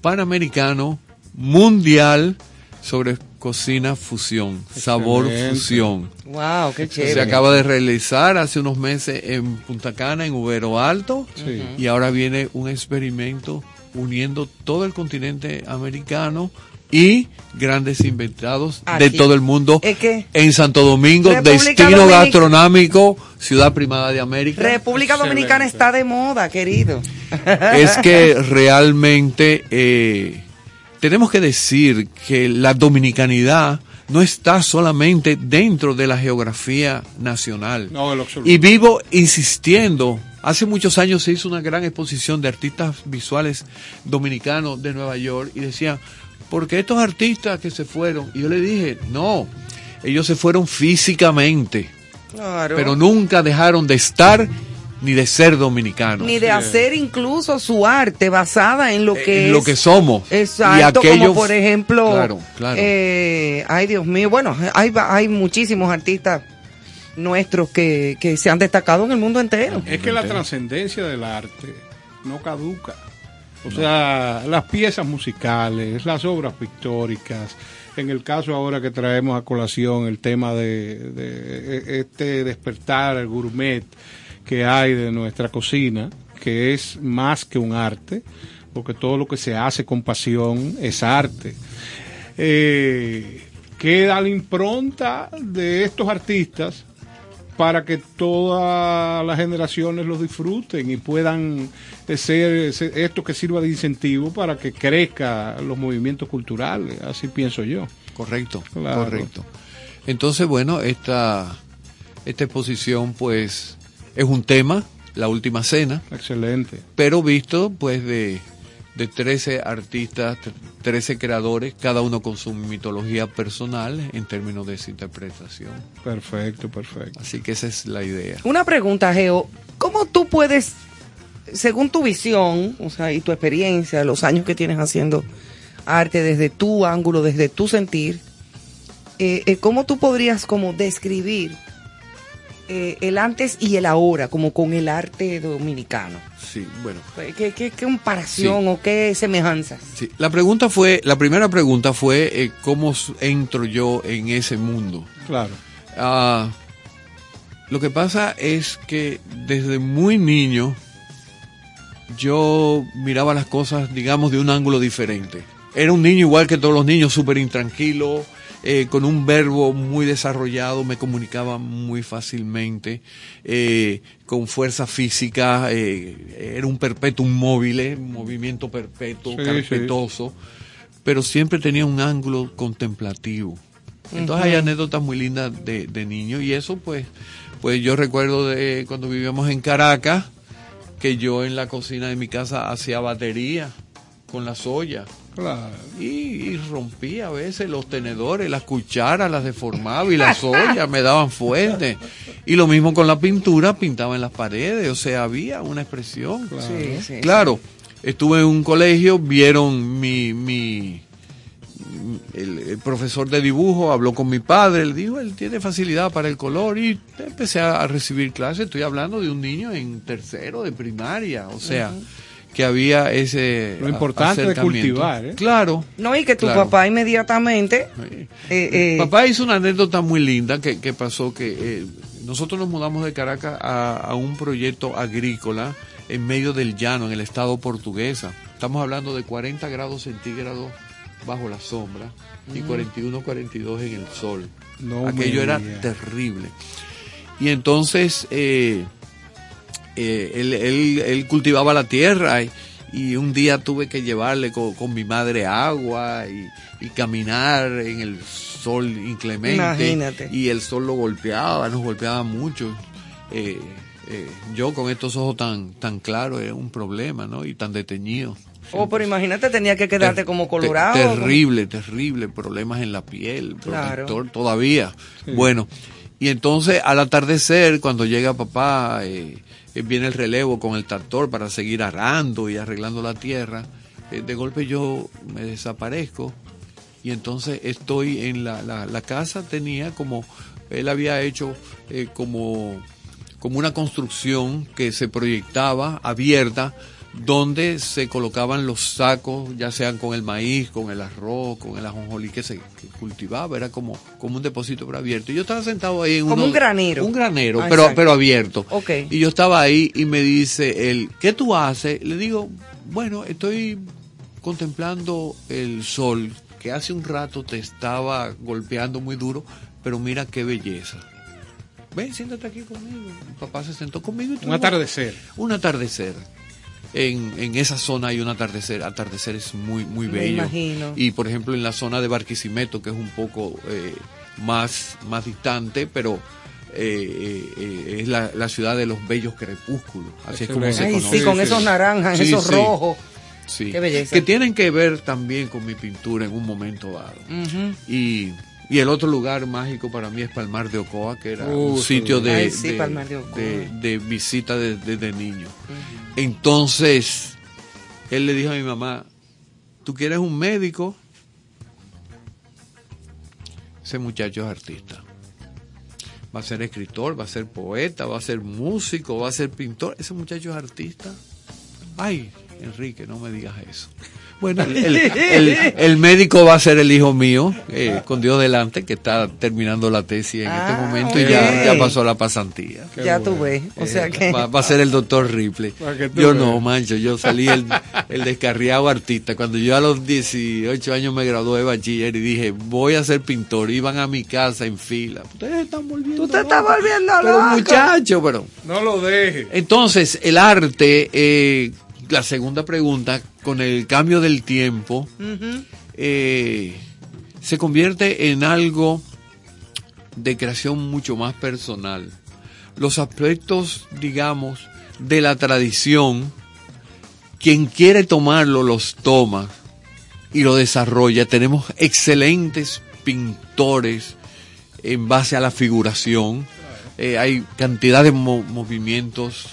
panamericano mundial sobre cocina fusión, sabor fusión. Wow, qué chévere. Se acaba de realizar hace unos meses en Punta Cana, en Ubero Alto, Sí. y ahora viene un experimento uniendo todo el continente americano y grandes inventados de todo el mundo ¿Es que? en Santo Domingo, República destino Dominicana. gastronómico, ciudad primada de América. República Dominicana Excelente. está de moda, querido. es que realmente eh, tenemos que decir que la dominicanidad no está solamente dentro de la geografía nacional. No, en lo absoluto. Y vivo insistiendo. Hace muchos años se hizo una gran exposición de artistas visuales dominicanos de Nueva York y decían, ¿por qué estos artistas que se fueron? Y yo le dije, no, ellos se fueron físicamente, Claro. pero nunca dejaron de estar ni de ser dominicanos. Ni de hacer incluso su arte basada en lo que en es. lo que somos. Exacto, y aquellos, como por ejemplo, Claro, claro. eh, ay Dios mío, bueno, hay, hay muchísimos artistas nuestros que, que se han destacado en el mundo entero. Es que la trascendencia del arte no caduca. O sea, las piezas musicales, las obras pictóricas, en el caso ahora que traemos a colación el tema de, de este despertar al gourmet que hay de nuestra cocina, que es más que un arte, porque todo lo que se hace con pasión es arte. Eh, queda la impronta de estos artistas para que todas las generaciones los disfruten y puedan eh, ser, ser esto que sirva de incentivo para que crezca los movimientos culturales, así pienso yo. Correcto, Claro. correcto. Entonces, bueno, esta, esta exposición pues es un tema, la última cena, Excelente. pero visto pues de, de 13 artistas, 13 creadores, cada uno con su mitología personal en términos de su interpretación. Perfecto, perfecto. Así que esa es la idea. Una pregunta, Geo, ¿cómo tú puedes, según tu visión, o sea, y tu experiencia, los años que tienes haciendo arte desde tu ángulo, desde tu sentir, eh, eh, ¿cómo tú podrías como describir eh, el antes y el ahora, como con el arte dominicano? Sí, bueno. ¿Qué, qué- qué comparación o qué semejanzas? Sí, la pregunta fue, la primera pregunta fue eh, cómo entro yo en ese mundo. Claro. Ah, lo que pasa es que desde muy niño yo miraba las cosas, digamos, de un ángulo diferente. Era un niño igual que todos los niños, súper intranquilo, eh, con un verbo muy desarrollado, me comunicaba muy fácilmente, eh, con fuerza física, eh, era un perpetuum móvil, un movimiento perpetuo, Sí, carpetoso, pero siempre tenía un ángulo contemplativo. Entonces hay anécdotas muy lindas de, de niño y eso pues, pues yo recuerdo de cuando vivíamos en Caracas, que yo en la cocina de mi casa hacía batería con las ollas Claro. y, y rompía a veces los tenedores, las cucharas las deformaba y las ollas me daban fuerte. Y lo mismo con la pintura, pintaba en las paredes, o sea, había una expresión. Sí, sí. Claro, estuve en un colegio, vieron mi, mi el, el profesor de dibujo habló con mi padre, él dijo, él tiene facilidad para el color y empecé a, a recibir clases, estoy hablando de un niño en tercero de primaria, o sea, que había ese Lo importante de acercamiento. cultivar, ¿eh? Claro. No, y que tu Claro. papá inmediatamente... eh, eh, Papá hizo una anécdota muy linda que, que pasó que eh, nosotros nos mudamos de Caracas a, a un proyecto agrícola en medio del llano, en el estado portuguesa. Estamos hablando de 40 grados centígrados bajo la sombra y 41, 42 en el sol. No Aquello era terrible. Y entonces eh, eh, él, él- él cultivaba la tierra y, y un día tuve que llevarle con, con mi madre agua y, y caminar en el sol inclemente. Imagínate. Y el sol lo golpeaba, nos golpeaba mucho. Eh, eh, yo con estos ojos tan, tan claros era un problema, ¿no? Y tan detenido. oh, pero imagínate, tenía que quedarte Ter- como colorado. terrible, terrible, problemas en la piel, Claro. protector todavía. Bueno, y entonces al atardecer, cuando llega papá, eh, viene el relevo con el tractor para seguir arando y arreglando la tierra. eh, de golpe yo me desaparezco y entonces estoy en la, la, la casa, tenía como, él había hecho eh, como, como una construcción que se proyectaba abierta donde se colocaban los sacos, ya sean con el maíz, con el arroz, con el ajonjolí que se que cultivaba, era como, como un depósito pero abierto. Y yo estaba sentado ahí en Como uno un granero. Un granero, Ah, pero, exacto. pero abierto. Ok. Y yo estaba ahí y me dice él, ¿qué tú haces? Le digo, bueno, estoy contemplando el sol que hace un rato te estaba golpeando muy duro, pero mira qué belleza. Ven, siéntate aquí conmigo. Mi papá se sentó conmigo. y Un atardecer. Un atardecer. En, en esa zona hay un atardecer. Atardecer es muy, muy Me bello. imagino. Y por ejemplo en la zona de Barquisimeto, que es un poco eh, más, más distante, pero eh, eh, es la, la ciudad de los bellos crepúsculos. Así es como se conoce. sí, con esos naranjas, Sí, esos sí. rojos. Sí. Qué belleza. Que tienen que ver también con mi pintura en un momento dado. Y, y el otro lugar mágico para mí es Palmar de Ocoa, que era Uh, un sitio de, Ay, sí, de- Palmar de Ocoa. de- de visita de- desde niño. Entonces, él le dijo a mi mamá, ¿tú quieres un médico? Ese muchacho es artista. Va a ser escritor, va a ser poeta, va a ser músico, va a ser pintor. Ese muchacho es artista. Ay, Enrique, no me digas eso. Bueno, el, el- el- el médico va a ser el hijo mío, eh, con Dios delante, que está terminando la tesis en Ah, este momento y ya, ya pasó la pasantía. Qué ya tú bueno. ves. O sea Eh, que... va, va a ser el doctor Ripley. Yo no, mancho, yo salí el, el descarriado artista. Cuando yo a los 18 años me gradué de bachiller y dije, voy a ser pintor, iban a mi casa en fila. Ustedes están volviendo Tú te estás volviendo Pero loco. muchacho, pero... No lo deje. Entonces, el arte, eh, la segunda pregunta, con el cambio del tiempo, eh, se convierte en algo de creación mucho más personal. Los aspectos, digamos, de la tradición, quien quiere tomarlo los toma y lo desarrolla. Tenemos excelentes pintores en base a la figuración. Eh, hay cantidad de mo- movimientos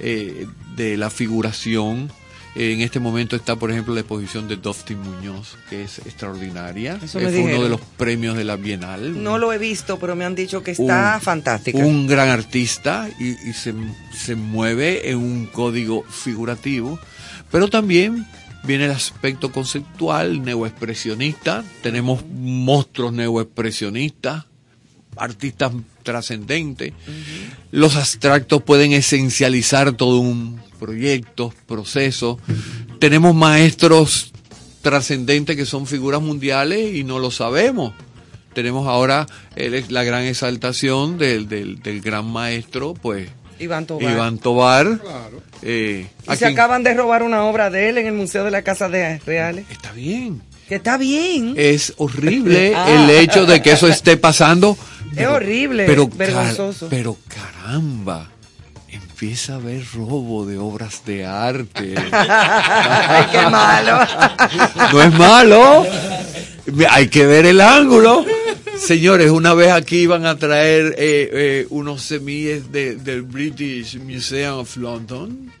eh, de la figuración Eh, En este momento está, por ejemplo, la exposición de Dustin Muñoz, que es extraordinaria. Eso Fue uno de los premios de la Bienal. No lo he visto, pero me han dicho que está Un- fantástica. Un gran artista y, y se, se mueve en un código figurativo, pero también viene el aspecto conceptual, neoexpresionista. Tenemos monstruos neoexpresionistas, artistas trascendentes. Los abstractos pueden esencializar todo un proyecto, proceso. Tenemos maestros trascendentes que son figuras mundiales y no lo sabemos. Tenemos ahora el- la gran exaltación del, del, del gran maestro, pues, Iván Tobar. Iván Tobar. eh, Y se acaban de robar una obra de él en el Museo de la Casa de Reales. Está bien. Que está bien. Es horrible Ah. el hecho de que eso esté pasando. Es horrible, pero, vergonzoso. car- pero caramba, empieza a haber robo de obras de arte. Ay, qué malo. No es malo. Hay que ver el ángulo. Señores, una vez aquí iban a traer eh, eh, unos semillas de- del British Museum of London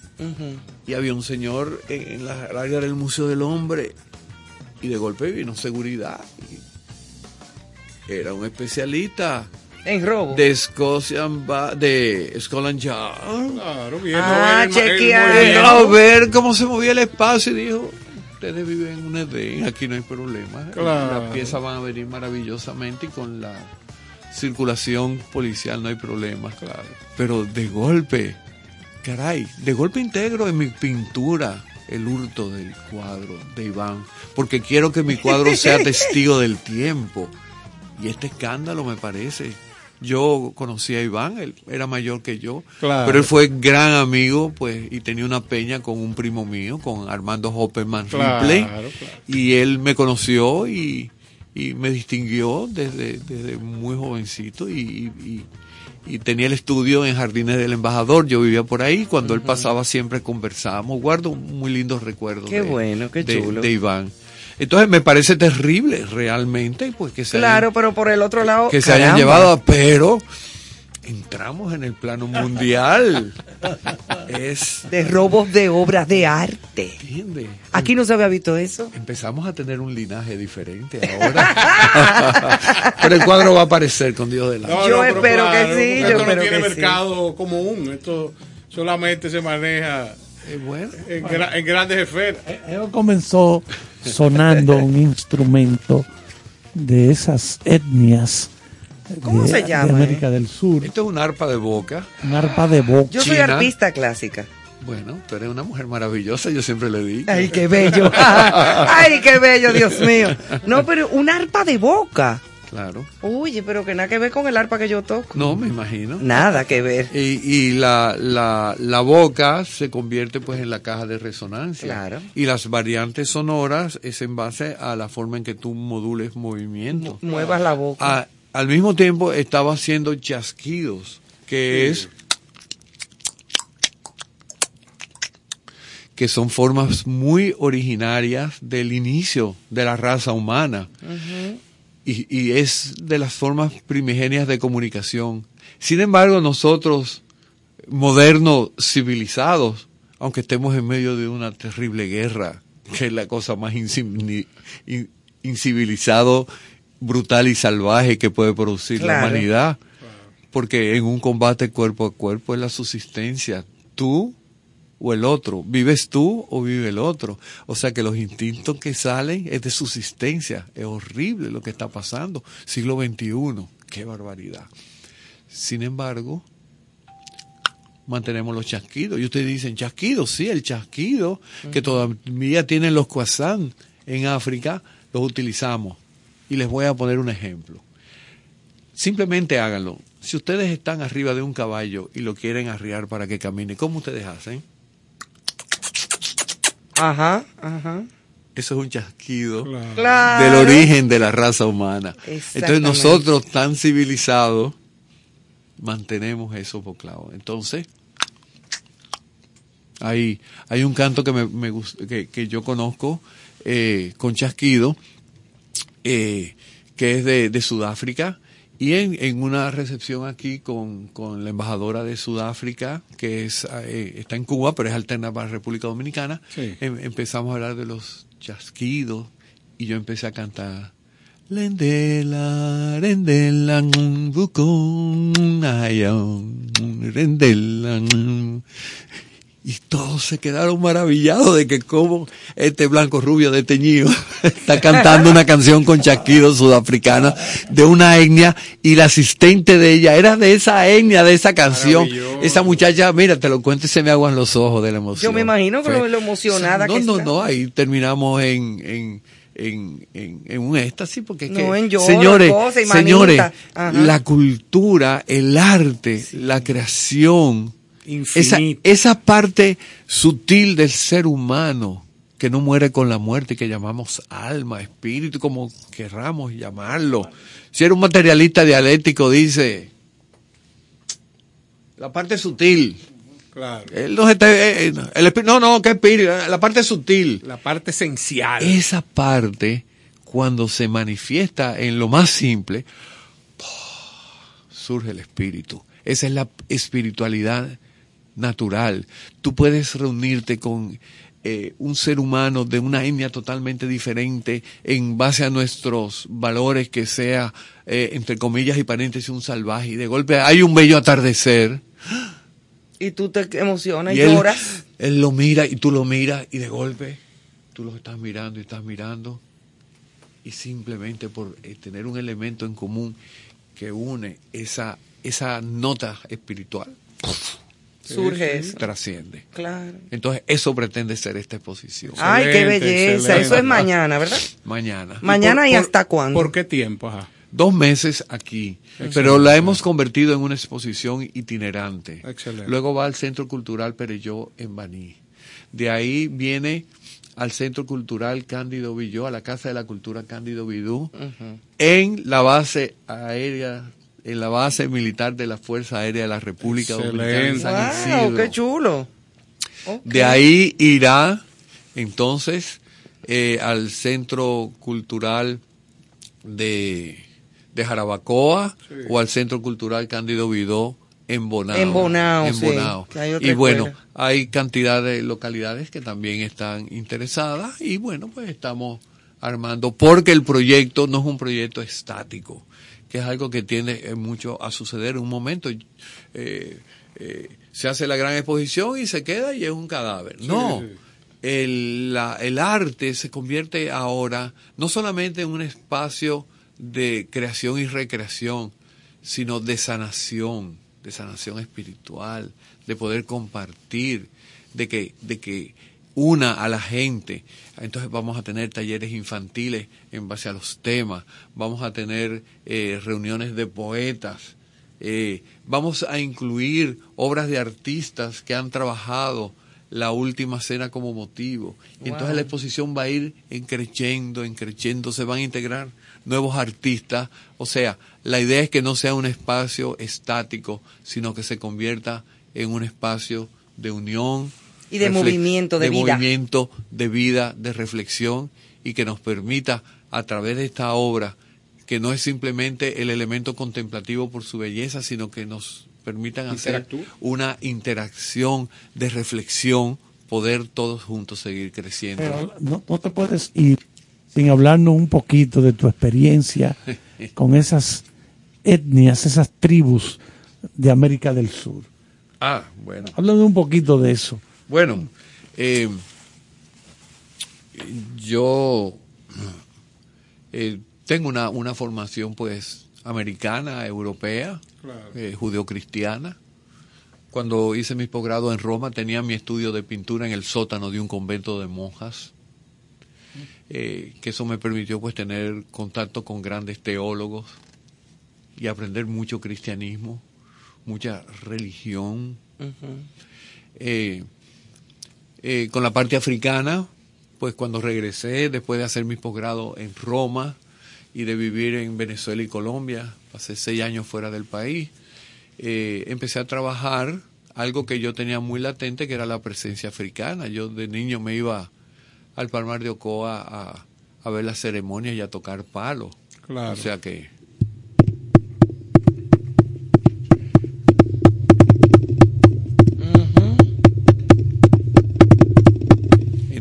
y había un señor en, en la área del Museo del Hombre y de golpe vino seguridad. y era un especialista En robo. de Ba- de Scotland Yard. Claro, viendo Ah, chequeando. A ver cómo se movía el espacio y dijo, ustedes viven en un Edén, aquí no hay problema. Claro. Las piezas van a venir maravillosamente y con la circulación policial no hay problema. Claro. Pero de golpe, caray, de golpe integro en mi pintura el hurto del cuadro de Iván, porque quiero que mi cuadro sea testigo del tiempo. Y este escándalo me parece. Yo conocí a Iván, él era mayor que yo, Claro. pero él fue gran amigo, pues, y tenía una peña con un primo mío, con Armando Hopperman Claro, Ripley, claro. y él me conoció y, y me distinguió desde, desde muy jovencito y, y- y tenía el estudio en Jardines del Embajador, yo vivía por ahí, cuando él pasaba siempre conversábamos, guardo muy lindos recuerdos Qué de, bueno, qué de- chulo. de Iván. Entonces me parece terrible realmente pues que se Claro, hayan, pero por el otro lado. que se hayan llevado, pero entramos en el plano mundial. es De robos de obras de arte. ¿entiende? Aquí no se había visto eso. Empezamos a tener un linaje diferente ahora. Pero el cuadro va a aparecer con Dios de la Yo pero espero que sí, yo esto espero no tiene que sí. mercado común, esto solamente se maneja bueno. en, gra- en grandes esferas. Él comenzó sonando un instrumento de esas etnias ¿Cómo de, se de llama, América del Sur, Esto es un arpa de boca. un arpa de boca. Yo soy China. artista clásica. Bueno, tú eres una mujer maravillosa, yo siempre le digo. Ay, qué bello. Ay, qué bello, Dios mío. No, pero un arpa de boca. Claro. Oye, pero que nada que ver con el arpa que yo toco. No, me imagino. Nada que ver. Y, y la, la, la boca se convierte pues en la caja de resonancia. Claro. Y las variantes sonoras es en base a la forma en que tú modules movimiento. Muevas la boca. A- al mismo tiempo estaba haciendo chasquidos, que es que son formas muy originarias del inicio de la raza humana y, y es de las formas primigenias de comunicación. Sin embargo, nosotros, modernos, civilizados, aunque estemos en medio de una terrible guerra, que es la cosa más incivili- in- incivilizado, brutal y salvaje que puede producir la humanidad, porque en un combate cuerpo a cuerpo es la subsistencia. Tú o el otro, vives tú o vive el otro. O sea que los instintos que salen es de subsistencia. Es horrible lo que está pasando. Siglo XXI, qué barbaridad. Sin embargo, mantenemos los chasquidos. Y ustedes dicen, chasquidos, sí, el chasquido que todavía tienen los croissants en África, los utilizamos. Y les voy a poner un ejemplo. Simplemente háganlo. Si ustedes están arriba de un caballo y lo quieren arriar para que camine, ¿cómo ustedes hacen? Ajá, ajá. Eso es un chasquido Claro. del origen de la raza humana. Entonces nosotros tan civilizados mantenemos eso voclado. Entonces hay, hay un canto que, me, me que, que yo conozco eh, con chasquido eh, que es de, de Sudáfrica Y en, en una recepción aquí con, con la embajadora de Sudáfrica, que es eh, está en Cuba, pero es alterna para la República Dominicana, Sí. em- empezamos a hablar de los chasquidos y yo empecé a cantar. Lendela, rendela, bucón, ayon, rendela. Y todos se quedaron maravillados de que como este blanco rubio de teñido está cantando una canción con chasquidos sudafricana de una etnia y la asistente de ella era de esa etnia, de esa canción. Esa muchacha, mira, te lo cuento y se me aguan los ojos de la emoción. Yo me imagino que lo, lo emocionada no, que no, está. no, ahí terminamos en, en, en, en, en un éxtasis porque es No, que, en lloro, señores, señores, la cultura, el arte, la creación, esa, esa parte sutil del ser humano que no muere con la muerte, que llamamos alma, espíritu, como querramos llamarlo. Si era un materialista dialéctico, dice, la parte sutil, Claro. él no, eh, eh, el no, no, que espíritu, eh, la parte sutil. La parte esencial. Esa parte, cuando se manifiesta en lo más simple, surge el espíritu. Esa es la espiritualidad natural. Tú puedes reunirte con eh, un ser humano de una etnia totalmente diferente en base a nuestros valores, que sea, eh, entre comillas y paréntesis, un salvaje. Y de golpe hay un bello atardecer. Y tú te emocionas y, Y él, lloras. él lo mira y tú lo miras y de golpe tú lo estás mirando y estás mirando y simplemente por eh, tener un elemento en común que une esa, esa nota espiritual, Surge eso. trasciende. Claro. Entonces eso pretende ser esta exposición. Ay, qué Excelente, belleza. excelente. Eso es mañana, ¿verdad? Mañana. Mañana y, por- hasta cuándo. ¿Por qué tiempo? Ajá. Dos meses aquí, pero la hemos convertido en una exposición itinerante. Excelente. Luego va al Centro Cultural Pereyó en Baní. De ahí viene al Centro Cultural Cándido Villó, a la Casa de la Cultura Cándido Vidú, en la base aérea, en la base militar de la Fuerza Aérea de la República Dominicana en Excelente. Wow, Isidro. qué chulo. De ahí irá entonces eh, al Centro Cultural de, de Jarabacoa o al Centro Cultural Cándido Vidó en Bonao. En Bonao, En sí, Bonao. otra y bueno, hay cantidad de localidades que también están interesadas y bueno, pues estamos armando porque el proyecto no es un proyecto estático, que es algo que tiene eh, mucho a suceder en un momento. eh, eh, se hace la gran exposición y se queda y es un cadáver. no, sí. el, la- el arte se convierte ahora no solamente en un espacio de creación y recreación, sino de sanación, de sanación espiritual, de poder compartir, de que, de que una a la gente. Entonces vamos a tener talleres infantiles en base a los temas, vamos a tener eh, reuniones de poetas, eh, vamos a incluir obras de artistas que han trabajado la última cena como motivo. Y entonces la exposición va a ir encreciendo, encreciendo, se van a integrar nuevos artistas. O sea, la idea es que no sea un espacio estático, sino que se convierta en un espacio de unión. Y de movimiento, de vida. movimiento, de vida, de reflexión y que nos permita a través de esta obra que no es simplemente el elemento contemplativo por su belleza, sino que nos permitan hacer una interacción de reflexión, poder todos juntos seguir creciendo. Pero no, no te puedes ir sin hablarnos un poquito de tu experiencia con esas etnias, esas tribus de América del Sur. ah, bueno. Háblame un poquito de eso. Bueno, eh, yo eh, tengo una, una formación pues americana, europea, Claro. eh, judeocristiana. Cuando hice mi posgrado en Roma tenía mi estudio de pintura en el sótano de un convento de monjas, eh, que eso me permitió pues tener contacto con grandes teólogos y aprender mucho cristianismo, mucha religión. Eh, eh, con la parte africana, pues cuando regresé, después de hacer mi posgrado en Roma y de vivir en Venezuela y Colombia, pasé seis años fuera del país, eh, empecé a trabajar algo que yo tenía muy latente, que era la presencia africana. Yo de niño me iba al Palmar de Ocoa a, a ver las ceremonias y a tocar palos. Claro. O sea que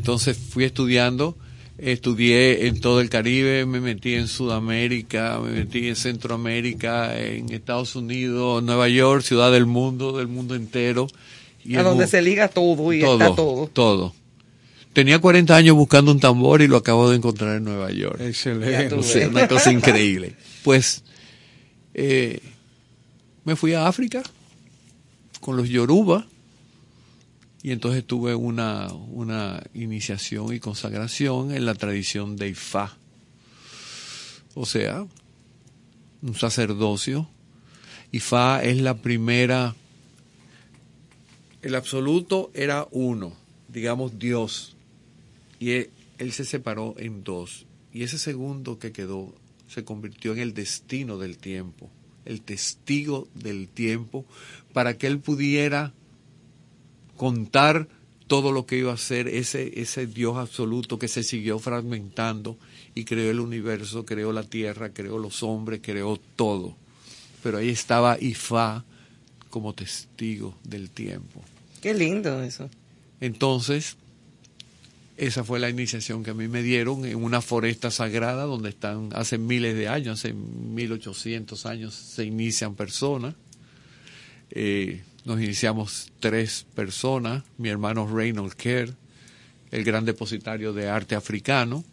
entonces fui estudiando, estudié en todo el Caribe, me metí en Sudamérica, me metí en Centroamérica, en Estados Unidos, Nueva York, ciudad del mundo, del mundo entero. Y a donde se liga todo y está todo. todo. Tenía 40 años buscando un tambor y lo acabo de encontrar en Nueva York. Excelente. tú O sea, una cosa increíble. Pues eh, me fui a África con los Yoruba y entonces tuve una, una iniciación y consagración en la tradición de Ifá. O sea, un sacerdocio. Ifá es la primera... El absoluto era uno, digamos Dios, y él, él se separó en dos. Y ese segundo que quedó se convirtió en el destino del tiempo, el testigo del tiempo, para que él pudiera contar todo lo que iba a ser ese, ese Dios absoluto que se siguió fragmentando y creó el universo, creó la tierra, creó los hombres, creó todo. Pero ahí estaba Ifá como testigo del tiempo. Qué lindo eso. Entonces, esa fue la iniciación que a mí me dieron en una foresta sagrada donde están hace miles de años, hace 1800 años se inician personas. Eh, nos iniciamos tres personas, mi hermano Reynold Kerr, el gran depositario de arte africano,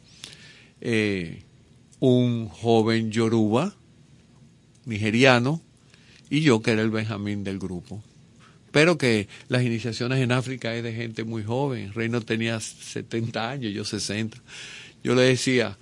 eh, un joven yoruba, nigeriano, y yo que era el Benjamín del grupo. Pero que las iniciaciones en África es de gente muy joven. Reino tenía 70 años, yo 60. Yo le decía,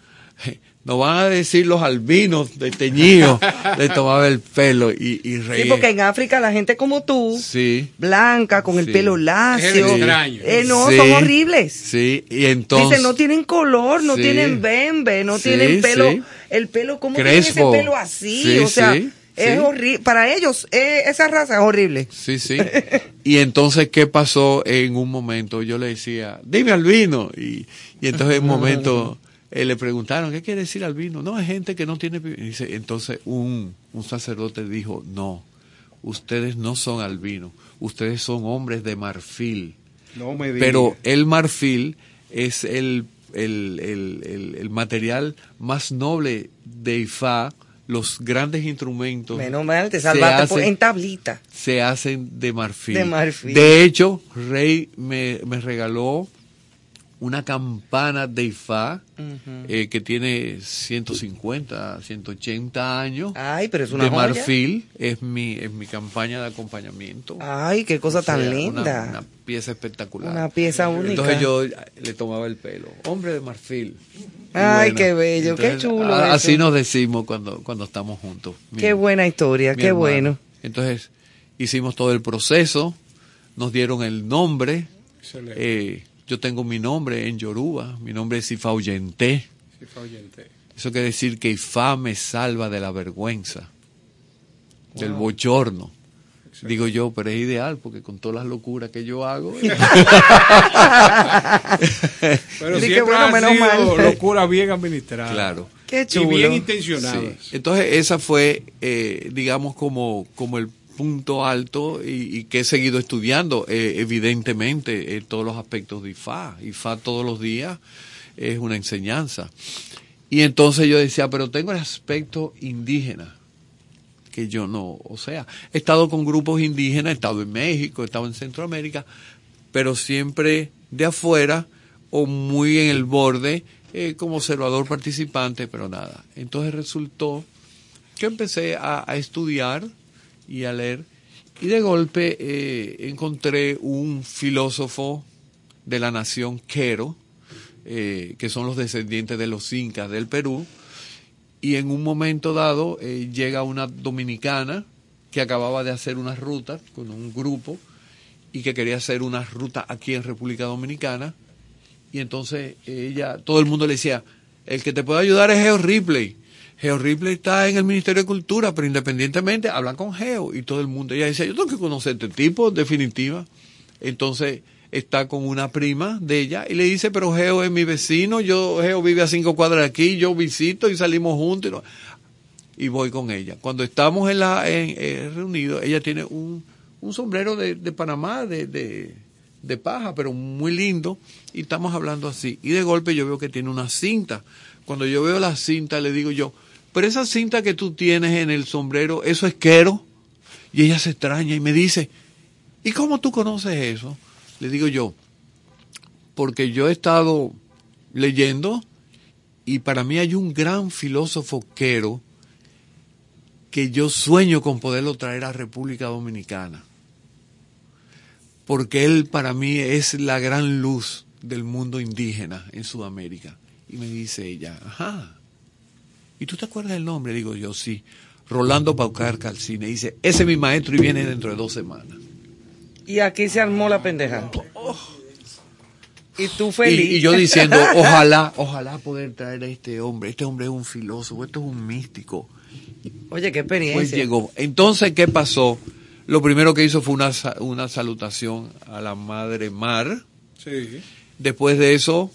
nos van a decir los albinos de teñido. le tomaba el pelo y, y reía. Sí, porque en África la gente como tú, Sí, blanca, con el pelo lacio, extraño. eh, no, Sí. son horribles. sí. Y entonces... Dicen, no tienen color, no tienen bembe, no tienen pelo, el pelo, ¿cómo tienen ese Crespo. pelo así? Sí, o sea, es horrible. Para ellos, eh, esa raza es horrible. Sí, sí. Y entonces, ¿qué pasó en un momento? Yo le decía, dime albino. Y, y entonces en un momento eh, le preguntaron, ¿qué quiere decir albino? No, es gente que no tiene... pi-". Y dice, entonces un, un sacerdote dijo, no, ustedes no son albinos, ustedes son hombres de marfil. No me digas. Pero el marfil es el, el, el, el- el material más noble de Ifá, los grandes instrumentos. Menos mal, te salvaste por- en tablita. se hacen de marfil. De marfil. De hecho, Rey me, me regaló una campana de Ifá eh, que tiene 150, 180 años. Ay, pero es una de joya. marfil. Es mi, es mi campaña de acompañamiento. Ay, qué cosa O sea, tan una- linda. Una, pieza espectacular. Una pieza única. Entonces yo le tomaba el pelo. Hombre de marfil. Ay, qué bello, qué chulo a-. Así nos decimos cuando, cuando estamos juntos. Mi- Qué buena historia, qué hermano. bueno. Entonces, hicimos todo el proceso, nos dieron el nombre. Excelente. Eh, yo tengo mi nombre en Yoruba, mi nombre es Ifa Oyente. Sí, fue oyente. Eso quiere decir que Ifa me salva de la vergüenza, del bochorno. Digo yo, pero es ideal porque con todas las locuras que yo hago. Pero Dije, siempre bueno, han menos sido mal. locuras bien administradas. Claro. Qué Y chulo. bien intencionadas. Sí. Entonces, esa fue, eh, digamos, como, como el punto alto y, que he seguido estudiando, eh, evidentemente, en todos los aspectos de IFA. IFA todos los días es una enseñanza. Y entonces yo decía, pero tengo el aspecto indígena, que yo no, o sea, he estado con grupos indígenas, he estado en México, he estado en Centroamérica, pero siempre de afuera o muy en el borde, eh, como observador participante, pero nada. Entonces resultó que empecé a estudiar y a leer, y de golpe eh, encontré un filósofo de la nación Quero, eh, que son los descendientes de los incas del Perú, y en un momento dado eh, llega una dominicana que acababa de hacer una ruta con un grupo y que quería hacer una ruta aquí en República Dominicana. Y entonces ella, todo el mundo le decía, el que te puede ayudar es Geo Ripley. Geo Ripley está en el Ministerio de Cultura, pero independientemente hablan con Geo y todo el mundo. Ella decía, yo tengo que conocer este tipo, definitiva. Entonces está con una prima de ella y le dice, pero Geo es mi vecino, yo Geo vive a cinco cuadras de aquí, yo visito y salimos juntos. Y, voy con ella. Cuando estamos en la en, eh, ella tiene un, un sombrero de, de Panamá, de, de, de paja, pero muy lindo, y estamos hablando así. Y de golpe yo veo que tiene una cinta. Cuando yo veo la cinta, le digo yo, pero esa cinta que tú tienes en el sombrero, ¿eso es quero? Y ella se extraña y me dice, ¿y cómo tú conoces eso? Le digo yo, porque yo he estado leyendo y para mí hay un gran filósofo quero que yo sueño con poderlo traer a República Dominicana. Porque él para mí es la gran luz del mundo indígena en Sudamérica. Y me dice ella, ajá. ¿Y tú te acuerdas del nombre? Digo yo, sí. Rolando Paucar Calcine. Dice, ese es mi maestro y viene dentro de dos semanas. Y aquí se armó la pendeja. Y tú Y, feliz. y yo diciendo, ojalá, ojalá poder traer a este hombre. Este hombre es un filósofo, esto es un místico. Oye, qué experiencia. Pues llegó. Entonces, ¿qué pasó? Lo primero que hizo fue una, una salutación a la Madre Mar. Sí. Después de eso,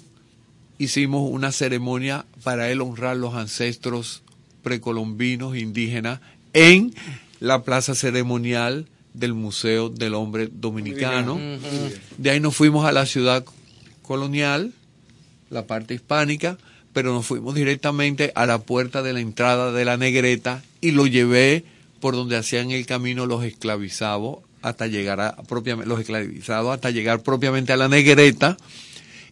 hicimos una ceremonia para él honrar los ancestros precolombinos indígenas en la plaza ceremonial del Museo del Hombre Dominicano. De ahí nos fuimos a la ciudad colonial, la parte hispánica, pero nos fuimos directamente a la puerta de la entrada de la Negreta y lo llevé por donde hacían el camino los esclavizados hasta llegar a propiamente los esclavizados hasta llegar propiamente a la Negreta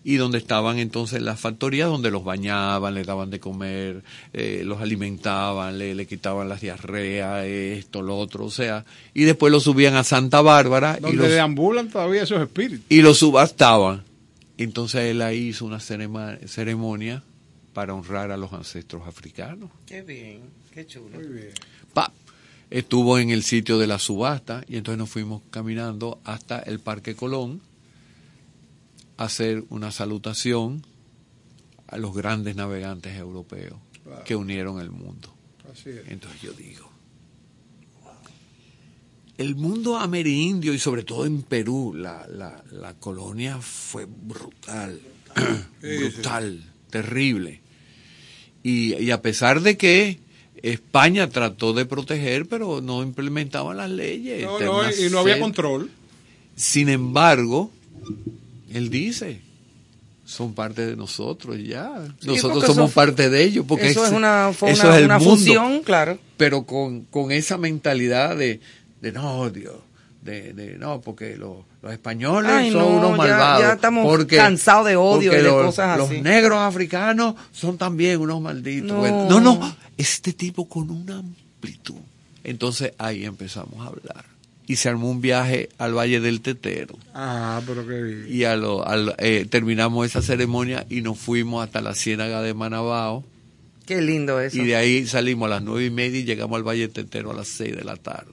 y donde estaban entonces las factorías donde los bañaban, les daban de comer, eh, los alimentaban, le, le quitaban las diarreas, esto, lo otro, o sea, y después los subían a Santa Bárbara y Donde los, deambulan todavía esos espíritus. y los subastaban. Entonces él ahí hizo una ceremonia para honrar a los ancestros africanos. Qué bien, qué chulo. Pa, estuvo en el sitio de la subasta y entonces nos fuimos caminando hasta el Parque Colón hacer una salutación a los grandes navegantes europeos que unieron el mundo. Así es. Entonces yo digo, el mundo amerindio y sobre todo en Perú, la, la, la colonia fue brutal, brutal, terrible. Y, y a pesar de que España trató de proteger, pero no implementaban las leyes. No, Tenía no, y no había control. Sin embargo, él dice, son parte de nosotros ya. Sí, nosotros somos eso- parte de ellos. Porque eso es una, fue eso una, es el una mundo. fusión, claro. Pero con, con esa mentalidad de, de no, Dios, de, de no, porque los, los españoles Ay, son no, unos ya- malvados. ya estamos porque, cansados de odio y de los, cosas los así. negros africanos son también unos malditos. No. Bueno, no, no, este tipo con una amplitud. Entonces ahí empezamos a hablar. Y se armó un viaje al Valle del Tetero Ah, pero qué bien. y a lo, eh, terminamos esa ceremonia y nos fuimos hasta la ciénaga de Manabao Qué lindo eso. y de ahí salimos a las nueve y media y llegamos al Valle Tetero a las seis de la tarde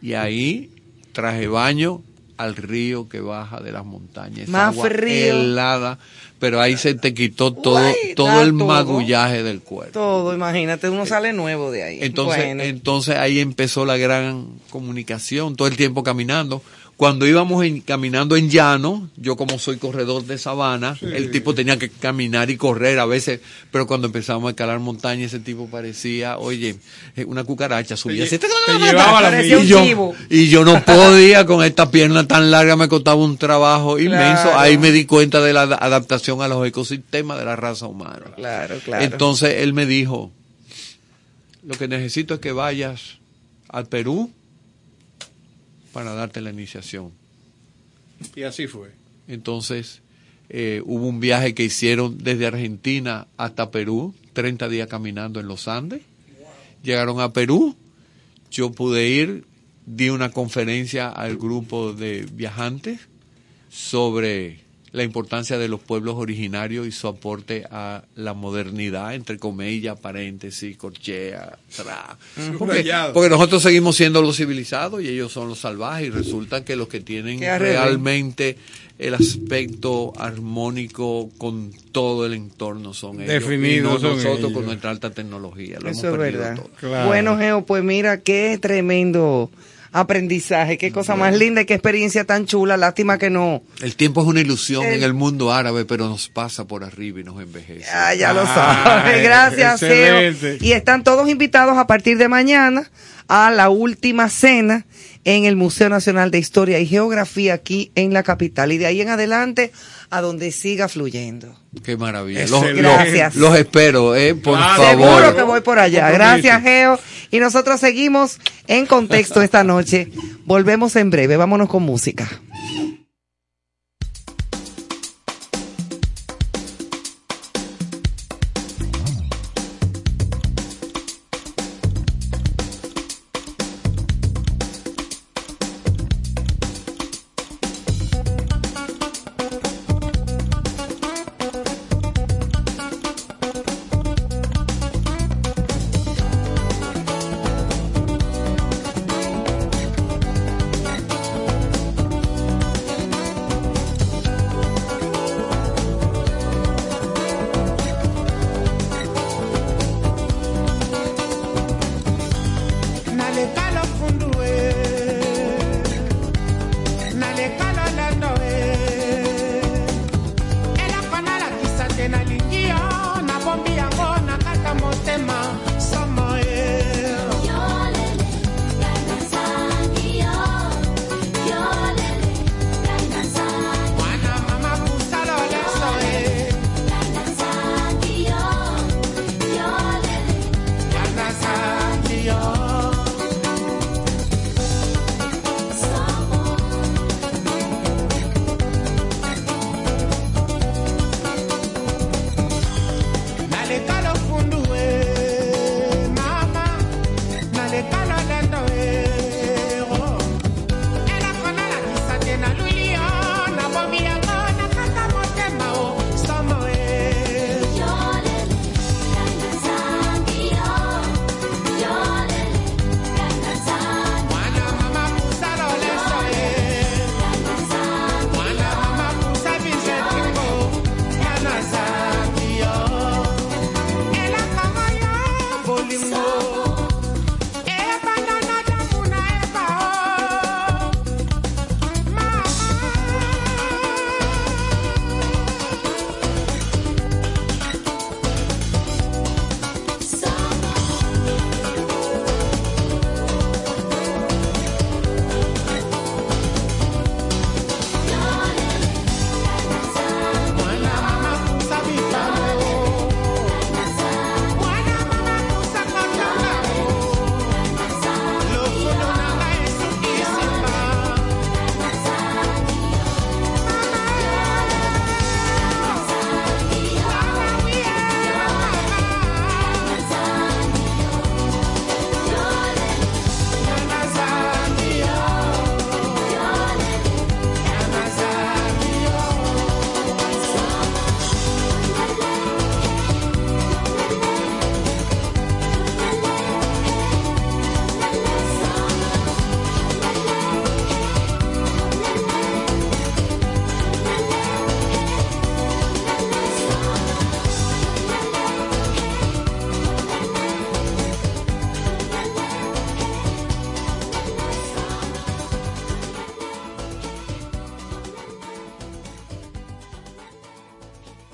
y ahí traje baño al río que baja de las montañas Más agua frío. helada pero ahí se te quitó todo Uy, todo el todo. magullaje del cuerpo Todo, imagínate, uno sale nuevo de ahí. entonces, Bueno. entonces ahí empezó la gran comunicación, todo el tiempo caminando. Cuando íbamos en- caminando en llano, yo como soy corredor de sabana, el tipo tenía que caminar y correr a veces, pero cuando empezamos a escalar montaña, ese tipo parecía, oye, eh, una cucaracha subía así, te llevaba la y yo, y yo no podía con esta pierna tan larga, me costaba un trabajo inmenso. Claro. Ahí me di cuenta de la ad- adaptación a los ecosistemas de la raza humana. Claro, claro. Entonces él me dijo, lo que necesito es que vayas al Perú para darte la iniciación. Y así fue. Entonces eh, hubo un viaje que hicieron desde Argentina hasta Perú, 30 días caminando en los Andes. Llegaron a Perú, yo pude ir, di una conferencia al grupo de viajantes sobre la importancia de los pueblos originarios y su aporte a la modernidad, entre comillas, paréntesis, corchea, tra. Porque, Subrayado. porque nosotros seguimos siendo los civilizados y ellos son los salvajes y resulta que los que tienen arreglo. realmente el aspecto armónico con todo el entorno son ellos. Definido y no son nosotros ellos. con nuestra alta tecnología. Lo Eso hemos es perdido verdad. todo. Claro. Bueno, Geo, pues mira, qué tremendo aprendizaje. Qué cosa más linda, qué experiencia tan chula. Lástima que no. El tiempo es una ilusión en el mundo árabe, pero nos pasa por arriba y nos envejece. Ah, ya lo ah, sabes. Gracias, Seo. Y están todos invitados a partir de mañana a la última cena en el Museo Nacional de Historia y Geografía aquí en la capital. Y de ahí en adelante a donde siga fluyendo. Qué maravilla. Los, Gracias. Los, espero, eh, por favor. Seguro que voy por allá. Gracias, Geo. Y nosotros seguimos en contexto esta noche. Volvemos en breve. Vámonos con música.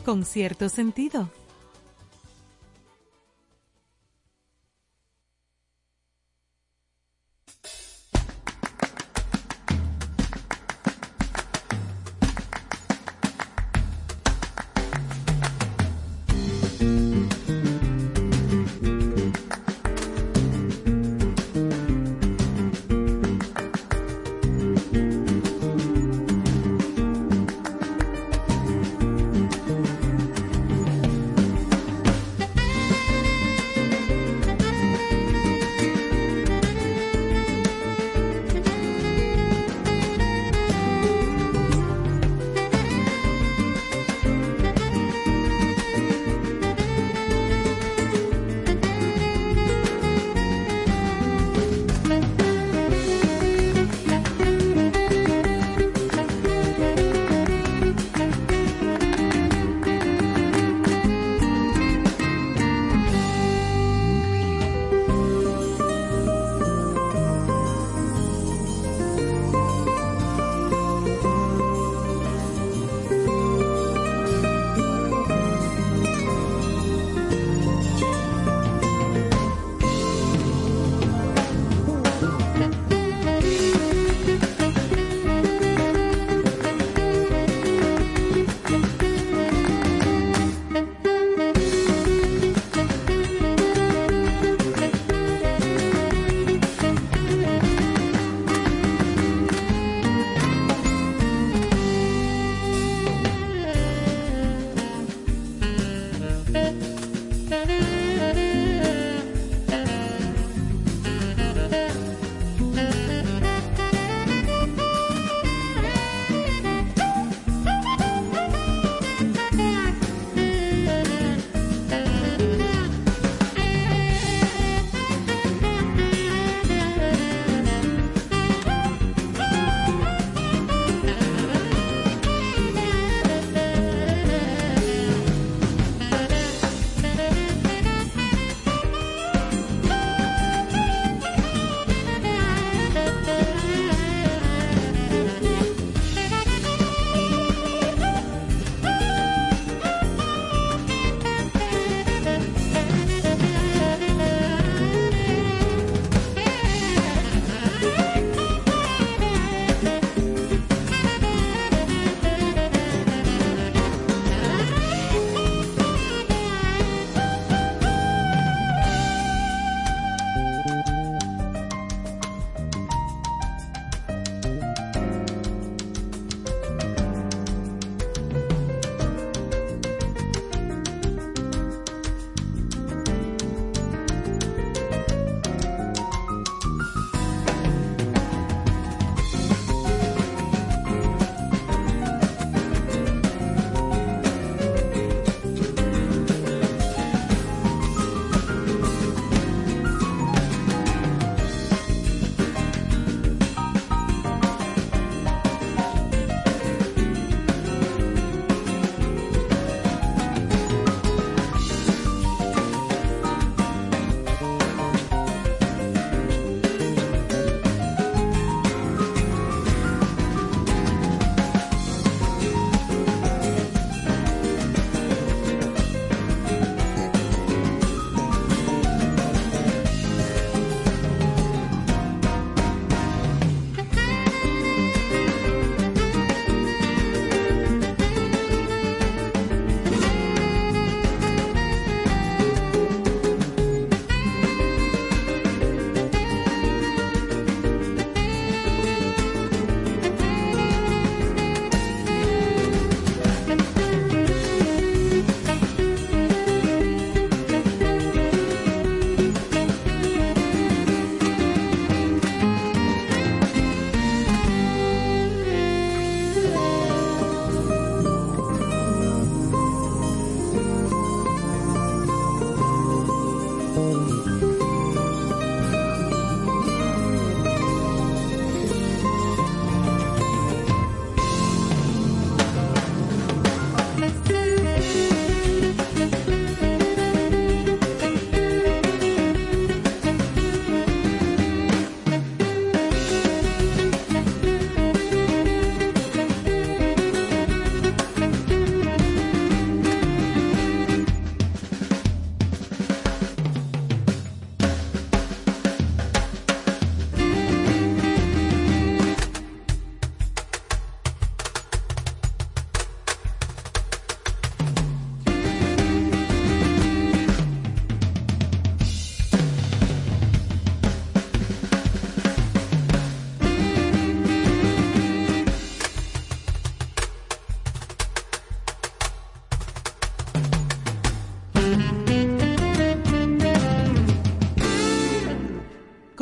con cierto sentido.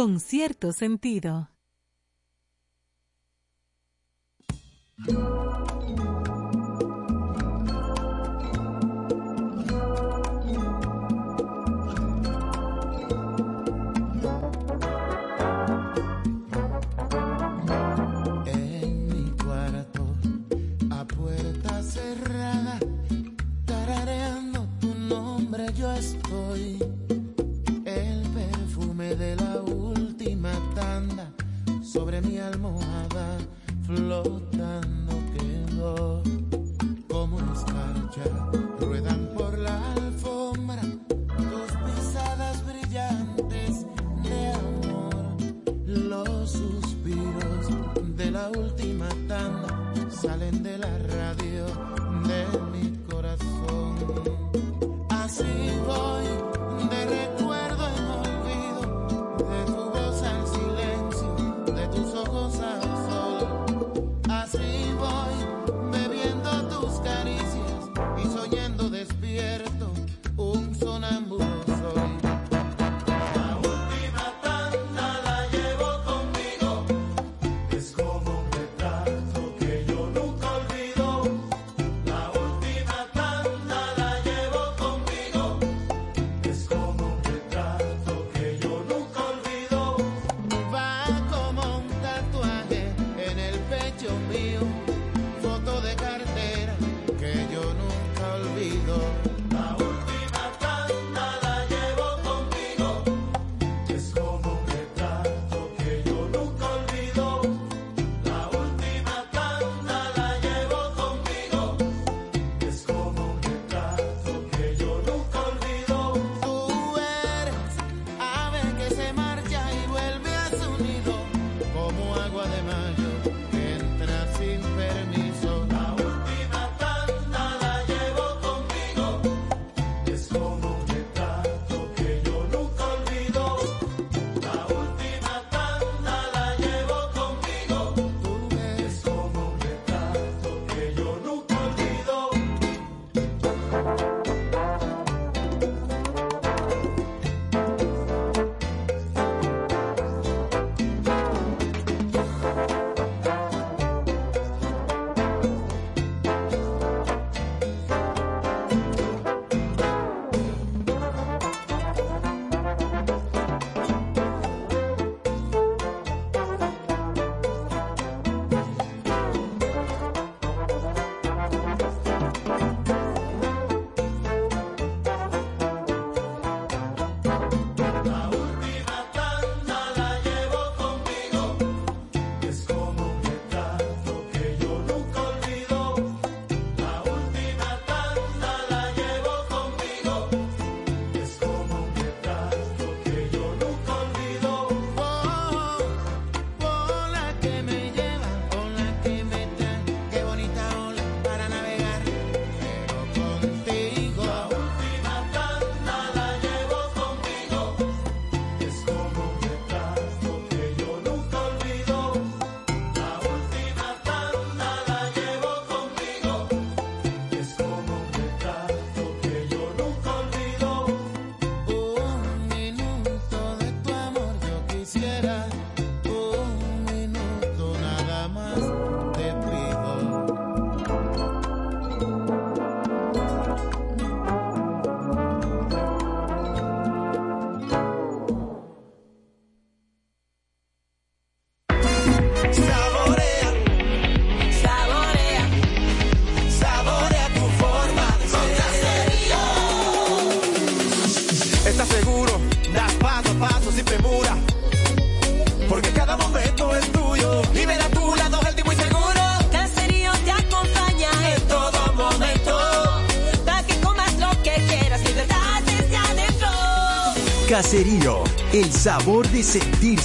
con cierto sentido. cuarto a puerta cerrada, tarareando tu nombre yo estoy, el perfume de la sobre mi almohada flotando quedó como una escarcha ruedando.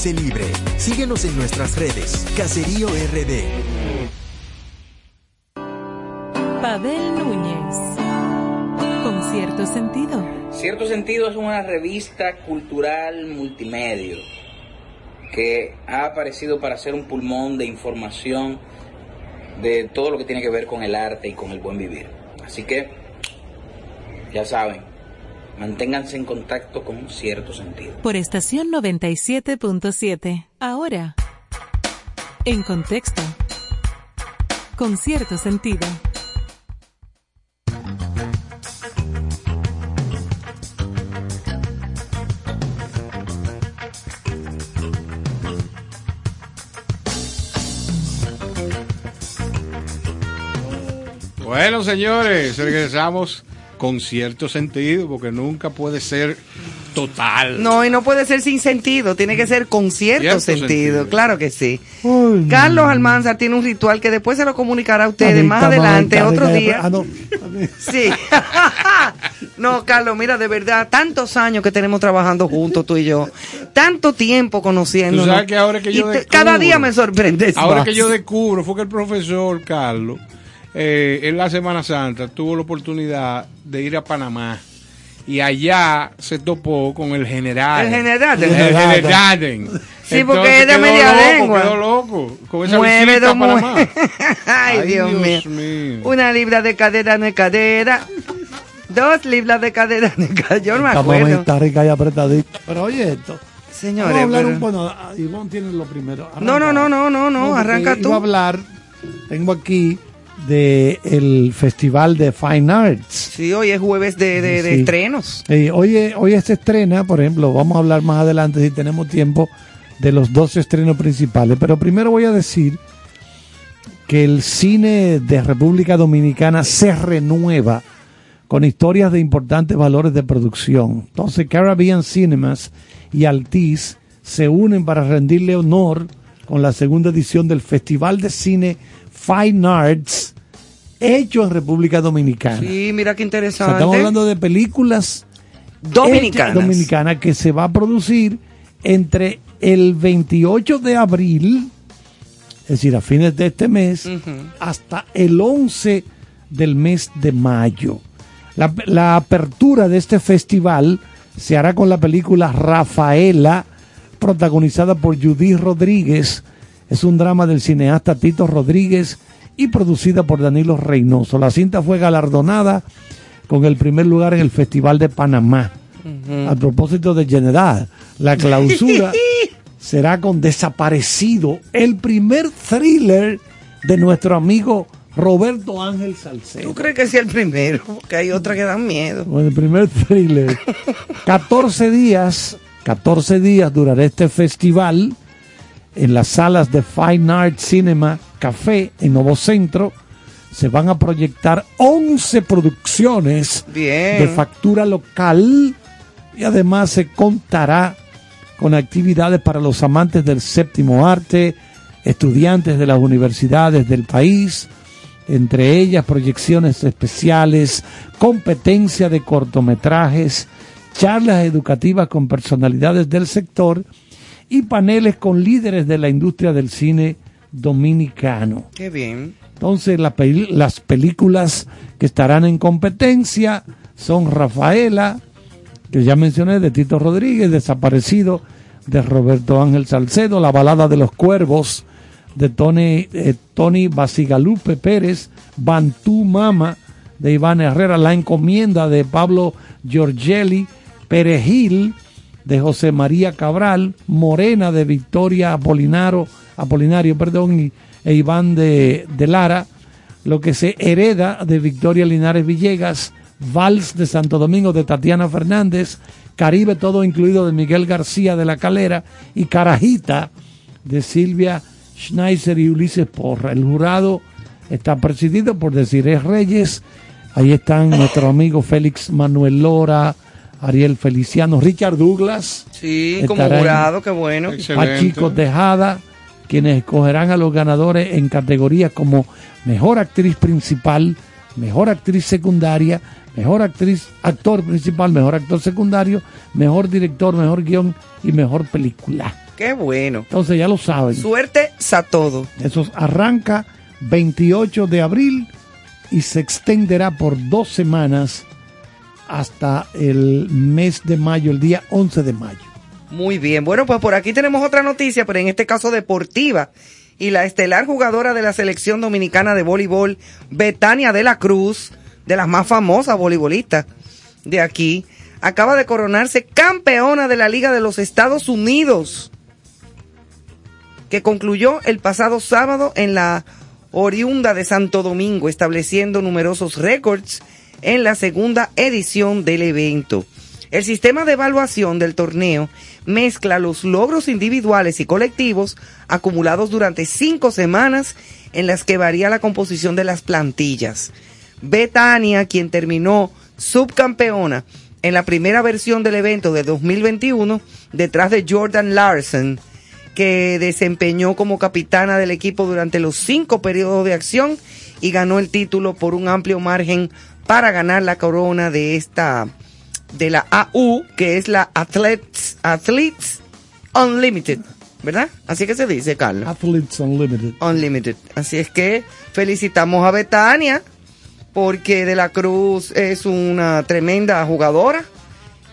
Libre. Síguenos en nuestras redes. Caserío RD. Pavel Núñez. Con cierto sentido. Cierto sentido es una revista cultural multimedia que ha aparecido para ser un pulmón de información de todo lo que tiene que ver con el arte y con el buen vivir. Así que, ya saben, Manténganse en contacto con cierto sentido. Por estación 97.7. Ahora, en contexto. Con cierto sentido. Bueno, señores, regresamos con cierto sentido, porque nunca puede ser total. No, y no puede ser sin sentido, tiene que ser con cierto, Cierto sentido. sentido. claro que sí. Carlos Almanzar tiene un ritual que después se lo comunicará a ustedes más adelante, otro adicta, día. ah, no. Sí. no, Carlos, mira, de verdad, tantos años que tenemos trabajando juntos tú y yo, tanto tiempo conociéndonos. Tú sabes que ahora que yo descubro- cada día me sorprendes Ahora más. que yo descubro fue que el profesor Carlos, eh, en la Semana Santa, tuvo la oportunidad de ir a Panamá. Y allá se topó con el general. El general. El general. Sí, porque es de media loco, lengua. Quedó loco con esa Mueve, visita a Panamá. Ay, Ay, Dios, Dios mío. mío. Una libra de cadera no es cadera. Dos libras de cadera no es cadera. Yo no me acuerdo. mamita rica y apretadita. Pero oye esto. Señores, Vamos a hablar pero- un bueno, ah, Ivonne tiene lo primero. No, no, no, no, no, no, porque arranca tú. a hablar, tengo aquí de el Festival de Fine Arts. Sí, hoy es jueves de, de- estrenos. Hoy, hoy se estrena, por ejemplo, vamos a hablar más adelante si tenemos tiempo de los dos estrenos principales, pero primero voy a decir que el cine de República Dominicana se renueva con historias de importantes valores de producción. Entonces Caribbean Cinemas y Altiz se unen para rendirle honor con la segunda edición del Festival de Cine Fine Arts hecho en República Dominicana. Sí, mira qué O sea, interesante. estamos hablando de películas dominicanas que se va a producir entre el 28 de abril, es decir, a fines de este mes, hasta el 11 del mes de mayo. La, la apertura de este festival se hará con la película Rafaela, protagonizada por Judith Rodríguez. Es un drama del cineasta Tito Rodríguez y producida por Danilo Reynoso. La cinta fue galardonada con el primer lugar en el Festival de Panamá. A propósito de General, la clausura será con Desaparecido, el primer thriller de nuestro amigo Roberto Ángel Salcedo. ¿Tú crees que sea el primero? Porque hay otras que dan miedo. Bueno, el primer thriller. 14 días, 14 días durará este festival en las salas de Fine Art Cinema Café en Nuevo Centro. Se van a proyectar 11 producciones Bien. de factura local y además se contará con actividades para los amantes del séptimo arte, estudiantes de las universidades del país, entre ellas proyecciones especiales, competencia de cortometrajes, charlas educativas con personalidades del sector y paneles con líderes de la industria del cine dominicano. Qué bien. Entonces la las películas que estarán en competencia son Rafaela, que ya mencioné, de Tito Rodríguez, Desaparecido, de Roberto Ángel Salcedo, La balada de los cuervos, de Tony, eh, Tony Basigalupe Pérez, Bantú Mama, de Iván Herrera, La encomienda de Pablo Giorgelli, Perejil, de José María Cabral, Morena, de Victoria Apolinaro, Apolinario, perdón, y, e Iván de, de Lara, lo que se hereda de Victoria Linares Villegas, Vals de Santo Domingo de Tatiana Fernández, Caribe todo incluido de Miguel García de la Calera y Carajita de Silvia Schneiser y Ulises Porra. El jurado está presidido por Desiree Reyes, ahí están nuestro amigo Félix Manuel Lora, Ariel Feliciano, Richard Douglas. Sí, como jurado, qué bueno. Pachico Tejada, quienes escogerán a los ganadores en categorías como mejor actriz principal, mejor actriz secundaria, mejor actriz, actor principal, mejor actor secundario, mejor director, mejor guion y mejor película. Qué bueno. Entonces ya lo saben. Suerte a todo. Eso arranca 28 de abril y se extenderá por dos semanas hasta el mes de mayo, el día 11 de mayo. Muy bien. Bueno, pues por aquí tenemos otra noticia, pero en este caso deportiva. Y la estelar jugadora de la selección dominicana de voleibol, Betania de la Cruz, de las más famosas voleibolistas de aquí, acaba de coronarse campeona de la Liga de los Estados Unidos, que concluyó el pasado sábado en la oriunda de Santo Domingo, estableciendo numerosos récords en la segunda edición del evento. El sistema de evaluación del torneo mezcla los logros individuales y colectivos acumulados durante cinco semanas en las que varía la composición de las plantillas. Betania, quien terminó subcampeona en la primera versión del evento de 2021, detrás de Jordan Larson, que desempeñó como capitana del equipo durante los cinco periodos de acción y ganó el título por un amplio margen para ganar la corona de esta de la AU, que es la Athletes, Athletes Unlimited, ¿verdad? Así que se dice, Carlos. Athletes Unlimited. Unlimited. Así es que felicitamos a Betania porque De la Cruz es una tremenda jugadora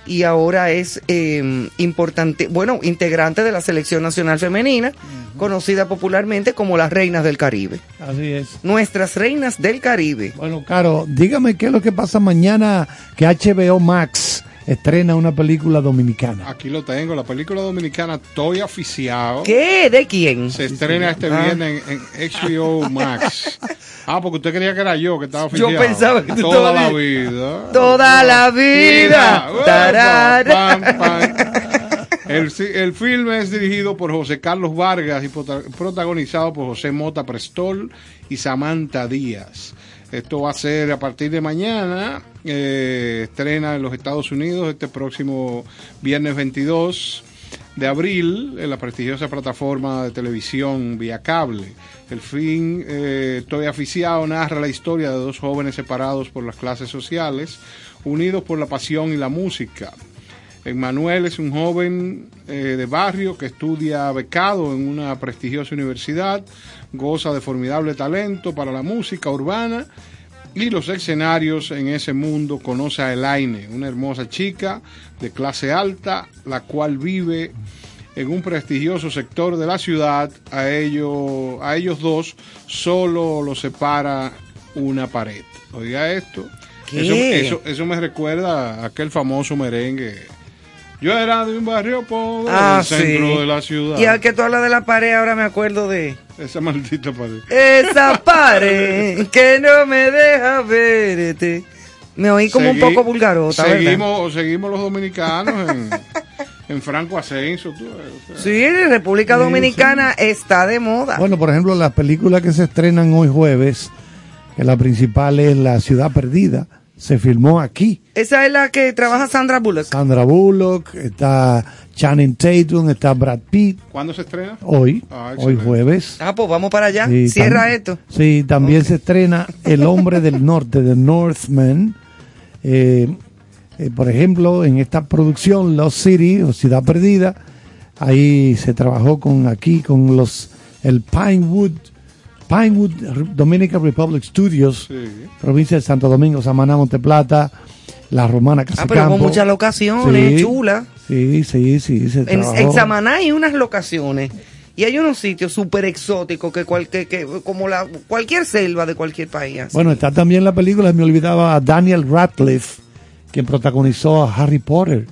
y ahora es eh, importante, bueno, integrante de la selección nacional femenina, conocida popularmente como las Reinas del Caribe. Así es. Nuestras Reinas del Caribe. Bueno, Caro, dígame qué es lo que pasa mañana que HBO Max estrena una película dominicana. Aquí lo tengo, la película dominicana Estoy Aficiado. ¿Qué? ¿De quién? Se estrena este Ah. viernes en, en HBO Max. Ah, porque usted creía que era yo que estaba Yo oficiado. pensaba que tú Toda la vida. Toda la vida. Mira, Tarara. pam, pam. El, el filme es dirigido por José Carlos Vargas y prota- protagonizado por José Mota Prestol y Samantha Díaz. Esto va a ser a partir de mañana. eh, estrena en los Estados Unidos este próximo viernes 22 de abril en la prestigiosa plataforma de televisión vía cable. El fin, eh, Estoy aficiado, narra la historia de dos jóvenes separados por las clases sociales, unidos por la pasión y la música. Emmanuel es un joven eh, de barrio que estudia becado en una prestigiosa universidad, goza de formidable talento para la música urbana y los escenarios en ese mundo. Conoce a Elaine, una hermosa chica de clase alta, la cual vive en un prestigioso sector de la ciudad. A ellos, a ellos dos solo los separa una pared. Oiga esto. ¿Qué? Eso, eso, eso me recuerda a aquel famoso merengue. Yo era de un barrio pobre Ah, centro sí. de la ciudad. Y al que tú hablas de la pared, ahora me acuerdo de Esa maldita pared. esa pared que no me deja verte. Me oí como un poco vulgarota, ¿verdad? seguimos, seguimos los dominicanos en, en franco ascenso. tú, o sea. Sí, República Sí, Dominicana está de moda. Bueno, por ejemplo, las películas que se estrenan hoy jueves, que la principal es La Ciudad Perdida, se filmó aquí. Esa es la que trabaja Sandra Bullock. Sandra Bullock, está Channing Tatum, está Brad Pitt. ¿Cuándo se estrena? Hoy, Ah, hoy jueves. Ah, pues vamos para allá. Sí, Cierra esto. Sí, también se estrena El Hombre del Norte, The Northman. Eh, eh, por ejemplo, en esta producción, Lost City, o Ciudad Perdida, ahí se trabajó con aquí, con los el Pinewood, Pinewood Dominican Republic Studios, Sí. provincia de Santo Domingo, Samaná, Monteplata, La Romana, Ah, pero con muchas locaciones, Sí. chulas. Sí, sí, sí. Se En, en Samaná hay unas locaciones y hay unos sitios súper exóticos que, cual- que- que- como la, cualquier selva de cualquier país. así. Bueno, está también la película, me olvidaba, a Daniel Radcliffe, quien protagonizó a Harry Potter.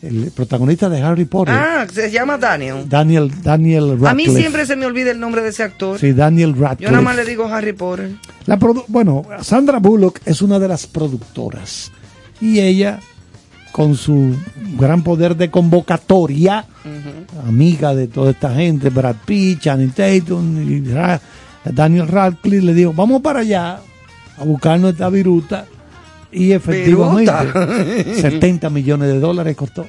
El protagonista de Harry Potter. ah, se llama Daniel. Daniel, Daniel Radcliffe. A mí siempre se me olvida el nombre de ese actor. Sí, Daniel Radcliffe. Yo nada más le digo Harry Potter. La bueno, Sandra Bullock es una de las productoras. Y ella, con su gran poder de convocatoria, amiga de toda esta gente, Brad Pitt, Channing Tatum y Ra- Daniel Radcliffe, le dijo, vamos para allá a buscar nuestra viruta. Y efectivamente, Viruta. 70 millones de dólares costó.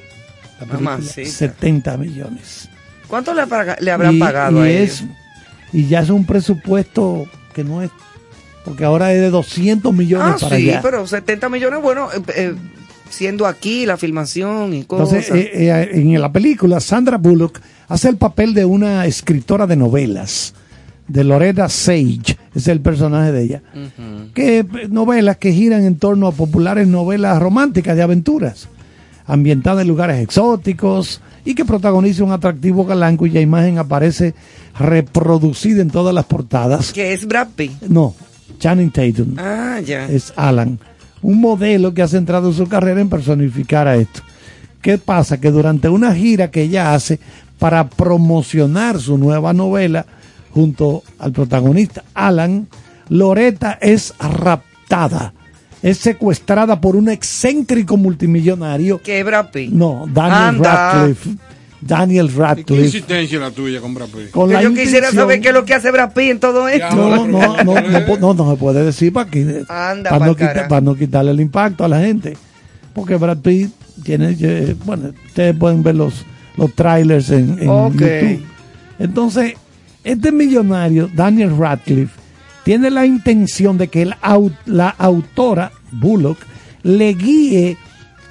La película. Mamacita. 70 millones. ¿Cuánto le, le habrán Y- pagado y a es- ellos? Y ya es un presupuesto que no es, porque ahora es de 200 millones Ah, para sí, allá. pero 70 millones, bueno, eh, eh, siendo aquí la filmación y cosas. Entonces, eh, en la película, Sandra Bullock hace el papel de una escritora de novelas, de Loretta Sage, es el personaje de ella, que eh, novelas que giran en torno a populares novelas románticas de aventuras, ambientadas en lugares exóticos y que protagoniza un atractivo galán cuya imagen aparece reproducida en todas las portadas. que es Brad Pitt. No, Channing Tatum Ah, ya. es Alan, un modelo que ha centrado su carrera en personificar a esto. ¿Qué pasa? Que durante una gira que ella hace para promocionar su nueva novela junto al protagonista Alan, Loretta es raptada, es secuestrada por un excéntrico multimillonario. Que Brad Pitt. No, Daniel Anda. Radcliffe. Daniel ¿Y qué Radcliffe. insistencia la tuya con Brad Pitt? Con la yo quisiera saber qué es lo que hace Brad Pitt en todo esto. No, no, no, no, no, no, no se puede decir para, que, Anda para, no quitar- para no quitarle el impacto a la gente. Porque Brad Pitt tiene, eh, bueno, ustedes pueden ver los, los trailers en. YouTube. Entonces, este millonario, Daniel Radcliffe, tiene la intención de que el la autora, Bullock, le guíe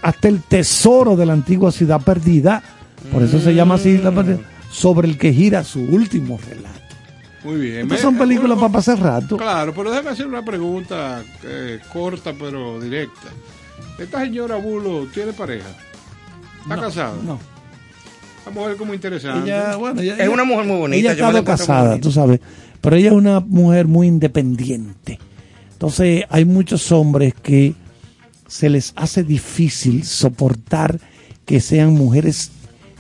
hasta el tesoro de la antigua ciudad perdida, por eso se llama así, la perdida, sobre el que gira su último relato. Muy bien. Estas Me- son películas eh, para pasar rato. Claro, pero déjame hacer una pregunta eh, corta pero directa. ¿Esta señora Bulo tiene pareja? ¿Está No, casada? no. Mujer como interesante. Ella, bueno, ella- Es una mujer muy bonita. Ella ha estado casada, tú sabes, pero ella es una mujer muy independiente. Entonces hay muchos hombres que se les hace difícil soportar que sean mujeres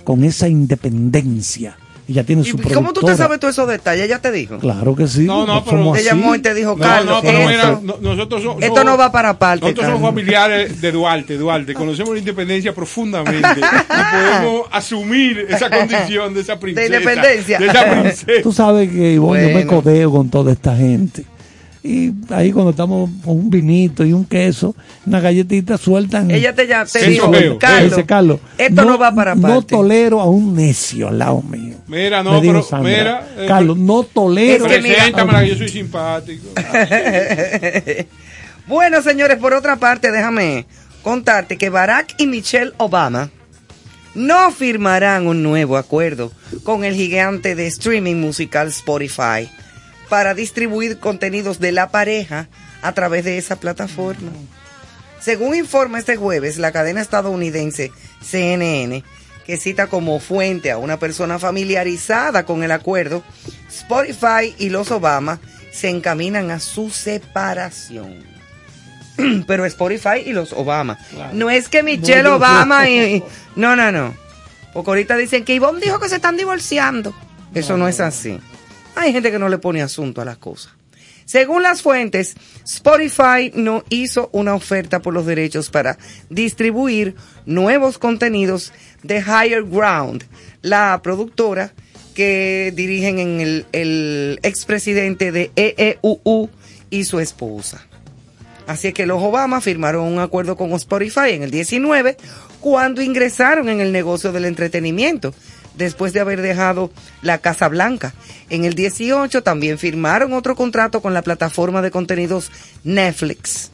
con esa independencia. Ella tiene ¿Y su cómo tú te productora. sabes todos esos detalles? Ella te dijo. Claro que sí. No, no, somos pero- Te llamó y te dijo, No, Carlos, no, pero esto, mira, no- nosotros so- esto somos- no va para parte. Nosotros somos familiares de Duarte, Duarte, conocemos la independencia profundamente y podemos asumir esa condición de esa princesa. independencia. De esa princesa. Tú sabes que Ivonne, yo me codeo con toda esta gente. Y ahí cuando estamos con un vinito y un queso, una galletita sueltan. Ella te, ya, te dijo. Carlos, Dice Carlos, esto no, va para No parte. tolero a un necio al lado mío. Mira, no, pero Sandra. mira, eh, Carlos, no tolero. Es que mira- yo soy simpático. bueno, señores, por otra parte, déjame contarte que Barack y Michelle Obama no firmarán un nuevo acuerdo con el gigante de streaming musical Spotify para distribuir contenidos de la pareja a través de esa plataforma. Según informa este jueves la cadena estadounidense CNN, que cita como fuente a una persona familiarizada con el acuerdo, Spotify y los Obama se encaminan a su separación. Pero Spotify y los Obama. No es que Michelle No, Obama y... No, no, no. Porque ahorita dicen que Ivonne dijo que se están divorciando. Eso no es así. Hay gente que no le pone asunto a las cosas. Según las fuentes, Spotify no hizo una oferta por los derechos para distribuir nuevos contenidos de Higher Ground, la productora que dirigen en el, el expresidente de EEUU y su esposa. Así que los Obama firmaron un acuerdo con Spotify en el 19 cuando ingresaron en el negocio del entretenimiento, después de haber dejado la Casa Blanca. En el 18 también firmaron otro contrato con la plataforma de contenidos Netflix.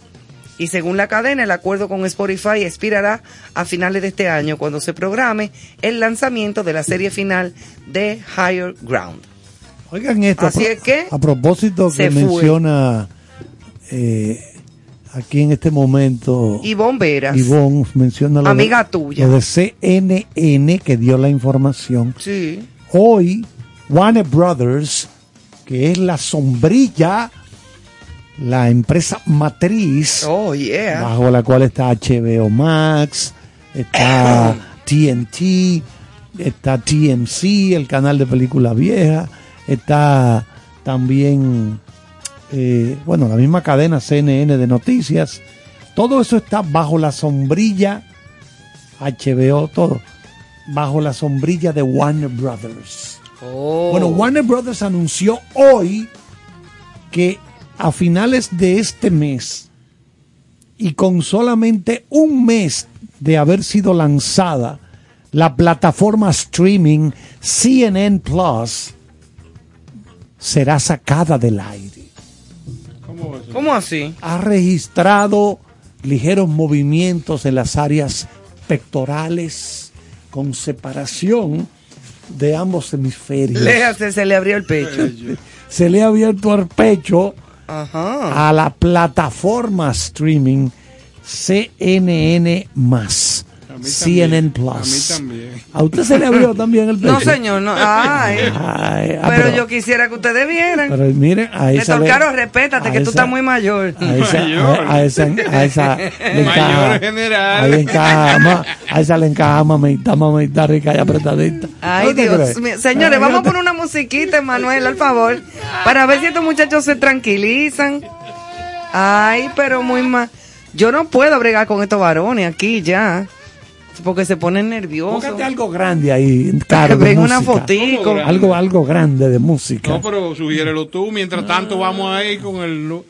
Y según la cadena, el acuerdo con Spotify expirará a finales de este año cuando se programe el lanzamiento de la serie final de Higher Ground. Oigan esto. Así es que A propósito se que fue. menciona eh, aquí en este momento. Y bomberas. Ivonne menciona lo Amiga de, tuya. lo de CNN que dio la información. Sí. Hoy, Warner Brothers, que es la sombrilla, la empresa matriz, Oh, yeah. bajo la cual está HBO Max, está TNT, está TMC, el canal de películas viejas, está también, eh, bueno, la misma cadena CNN de noticias. Todo eso está bajo la sombrilla HBO, todo, bajo la sombrilla de Warner Brothers. Oh. Bueno, Warner Brothers anunció hoy que a finales de este mes y con solamente un mes de haber sido lanzada la plataforma streaming CNN Plus será sacada del aire. ¿Cómo así? Ha registrado ligeros movimientos en las áreas pectorales con separación de ambos hemisferios. Léase, se le abrió el pecho. Se le ha abierto el pecho Ajá. a la plataforma streaming CNN más. CNN Plus. A mí también. ¿A usted se le abrió también el pecho? No, señor, no. Ay. Ay, ah, pero, yo quisiera que ustedes vieran. Pero miren, ahí sale. Caro, respétate, que tú esa- estás muy mayor. A esa, a, a esa, a esa le encaja, Mayor general. le encaja, ma- a esa le encaja mamita, mamita rica y apretadita. Ay, ¿No te Dios mío. Señores, Ay, vamos poner una musiquita, Manuel, al favor, para ver si estos muchachos se tranquilizan. Ay, pero muy mal. Yo no puedo bregar con estos varones aquí ya, porque se ponen nerviosos. Búscate algo grande ahí, caro. de Ven una fotico. Algo, algo grande de música. No, pero sugiérelo tú. Mientras tanto, vamos ahí con el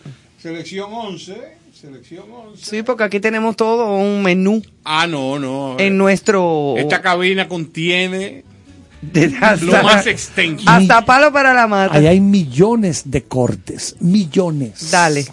selección 11. Selección 11. Sí, porque aquí tenemos todo un menú Ah, no, no. en nuestro... Esta cabina contiene lo más extenso. Hasta palo para la mata. Ahí hay millones de cortes, millones. Dale.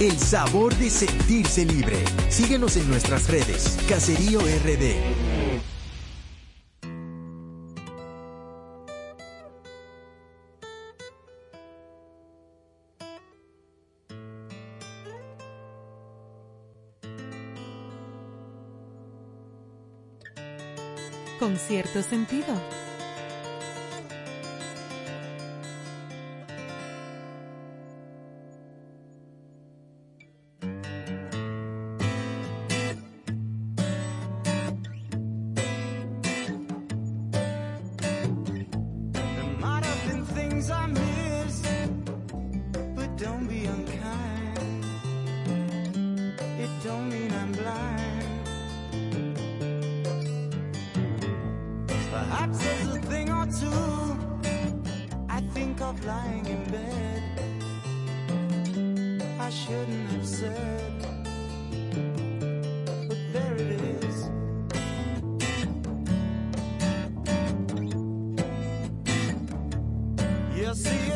El sabor de sentirse libre. Síguenos en nuestras redes. Caserío RD. con cierto sentido.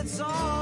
it's all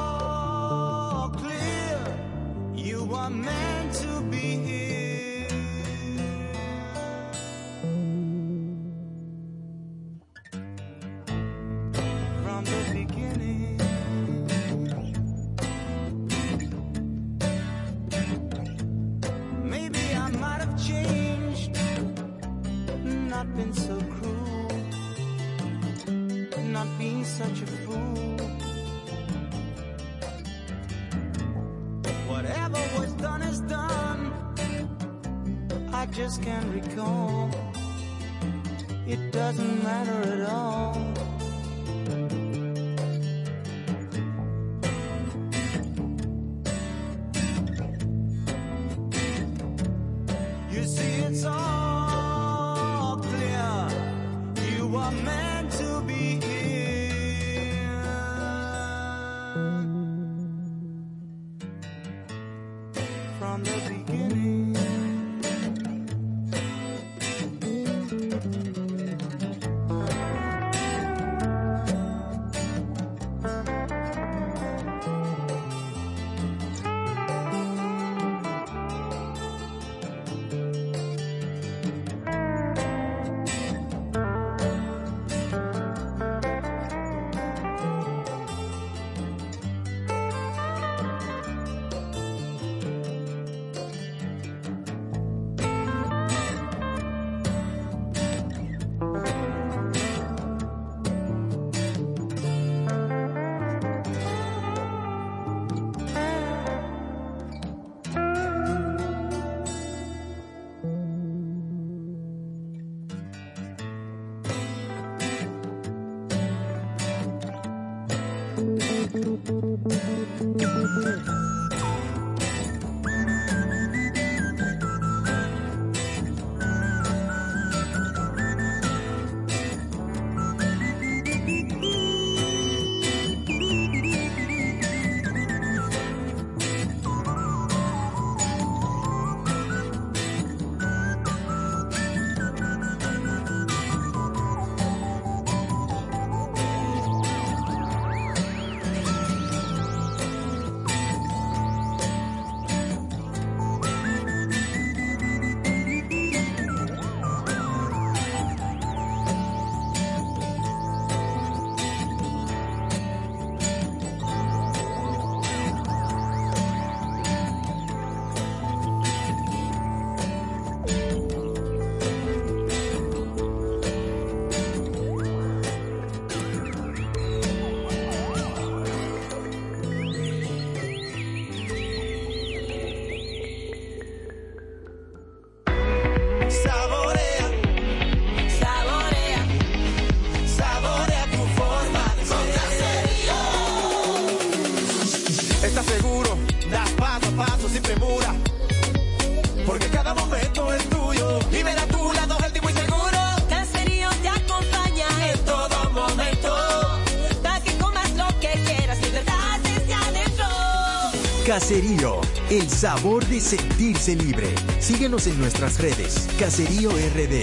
Caserío, el sabor de sentirse libre. Síguenos en nuestras redes. Caserío RD.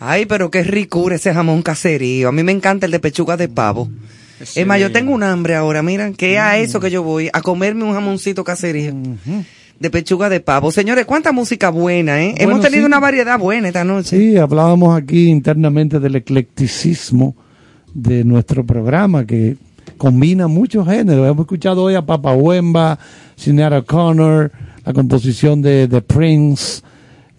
Ay, pero qué ricura ese jamón caserío. A mí me encanta el de pechuga de pavo. Es más, yo tengo un hambre ahora, mira, que es a eso que yo voy, a comerme un jamoncito caserío. De pechuga de pavo. Señores, cuánta música buena, ¿eh? Hemos tenido sí. una variedad buena esta noche. Sí, hablábamos aquí internamente del eclecticismo de nuestro programa que combina muchos géneros. Hemos escuchado hoy a Papa Wemba, Sinead O'Connor, la composición de, de Prince,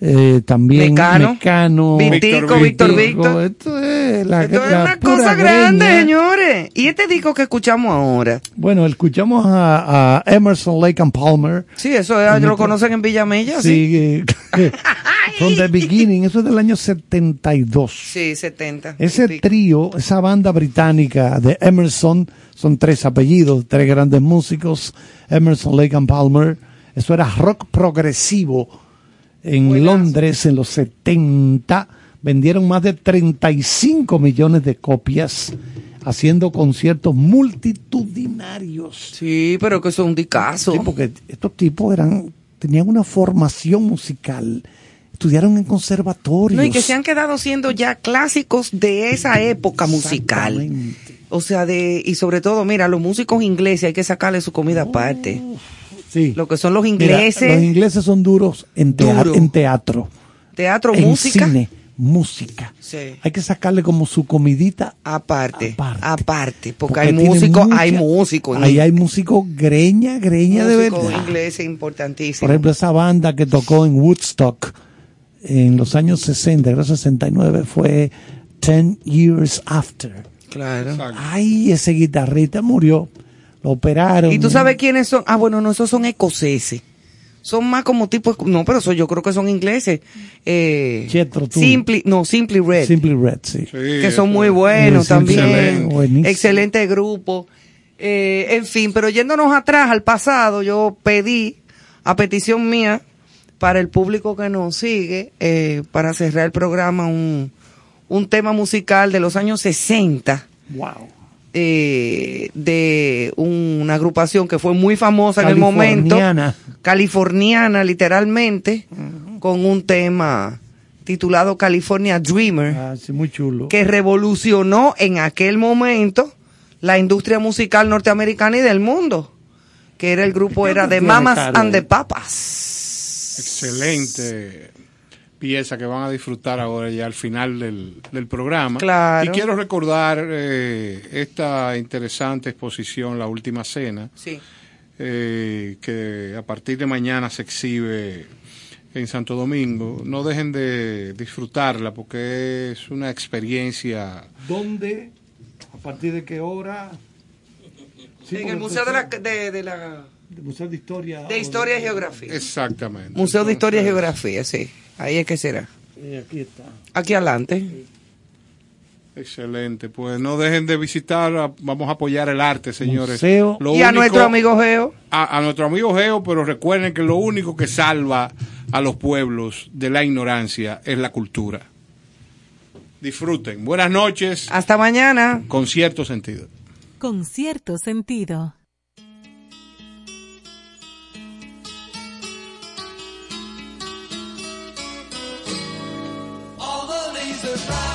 eh, también Mecano. Mecano, Victico, Víctor Víctor. Esto es la, Esto es la una pura cosa grande, greña. señores. Y este disco que escuchamos ahora. Bueno, escuchamos a, a Emerson Lake and Palmer. Sí, eso es, lo conocen en Villamella, sí. Sí, eh, from the beginning, eso es del año 72. Sí, 70. Ese trío, esa banda británica de Emerson, son tres apellidos, tres grandes músicos, Emerson, Lake and Palmer. Eso era rock progresivo en Londres en los 70. Vendieron más de 35 millones de copias, haciendo conciertos multitudinarios. Sí, pero que eso es un dicazo. Sí, porque estos tipos eran, tenían una formación musical, estudiaron en conservatorios. No, y que se han quedado siendo ya clásicos de esa época musical. O sea, de, y sobre todo, mira, los músicos ingleses hay que sacarle su comida aparte. Sí. Lo que son los Mira, ingleses, los ingleses son duros en, tea- Duro. en teatro, teatro, en música. cine, música. Sí. Hay que sacarle como su comidita Aparte, aparte, porque, porque hay músicos, hay músicos. Ahí hay músicos greña, greña de músicos verdad. ingleses importantísimos. Por ejemplo, esa banda que tocó en Woodstock en los años 60, creo 69, fue Ten Years After. Claro. Ay, ese guitarrista murió. Lo operaron. ¿Y tú sabes quiénes son? Ah, bueno, no, esos son escoceses. Son más como tipo, no, pero eso yo creo que son ingleses. Eh, Tull. Simply, no, Simply Red. Simply Red, sí. que son muy buenos también. excelente. Buenísimo. Excelente grupo. Eh, en fin, pero yéndonos atrás al pasado, yo pedí, a petición mía, para el público que nos sigue, eh, para cerrar el programa, un, un tema musical de los años 60 Wow. eh, de una agrupación que fue muy famosa en el momento, Californiana. californiana literalmente, con un tema titulado California Dreamer, Ah, sí, muy chulo. que revolucionó en aquel momento la industria musical norteamericana y del mundo, que era el grupo, era de Mamas and the Papas. Excelente pieza que van a disfrutar ahora ya al final del, del programa. Claro. Y quiero recordar eh, esta interesante exposición, La Última Cena, Sí. eh, que a partir de mañana se exhibe en Santo Domingo. No dejen de disfrutarla porque es una experiencia ¿Dónde? ¿A partir de qué hora? Sí, en el Museo de la, de, de la Museo de Historia. de Historia y Geografía. Exactamente. Museo de Historia y Geografía, sí. Ahí es que será. Y aquí está. Aquí adelante. Excelente, pues no dejen de visitar, vamos a apoyar el arte, señores. Museo. Lo y a nuestro amigo Geo. a, a nuestro amigo Geo, pero recuerden que lo único que salva a los pueblos de la ignorancia es la cultura. Disfruten. Buenas noches. Hasta mañana. Con cierto sentido. Con cierto sentido. The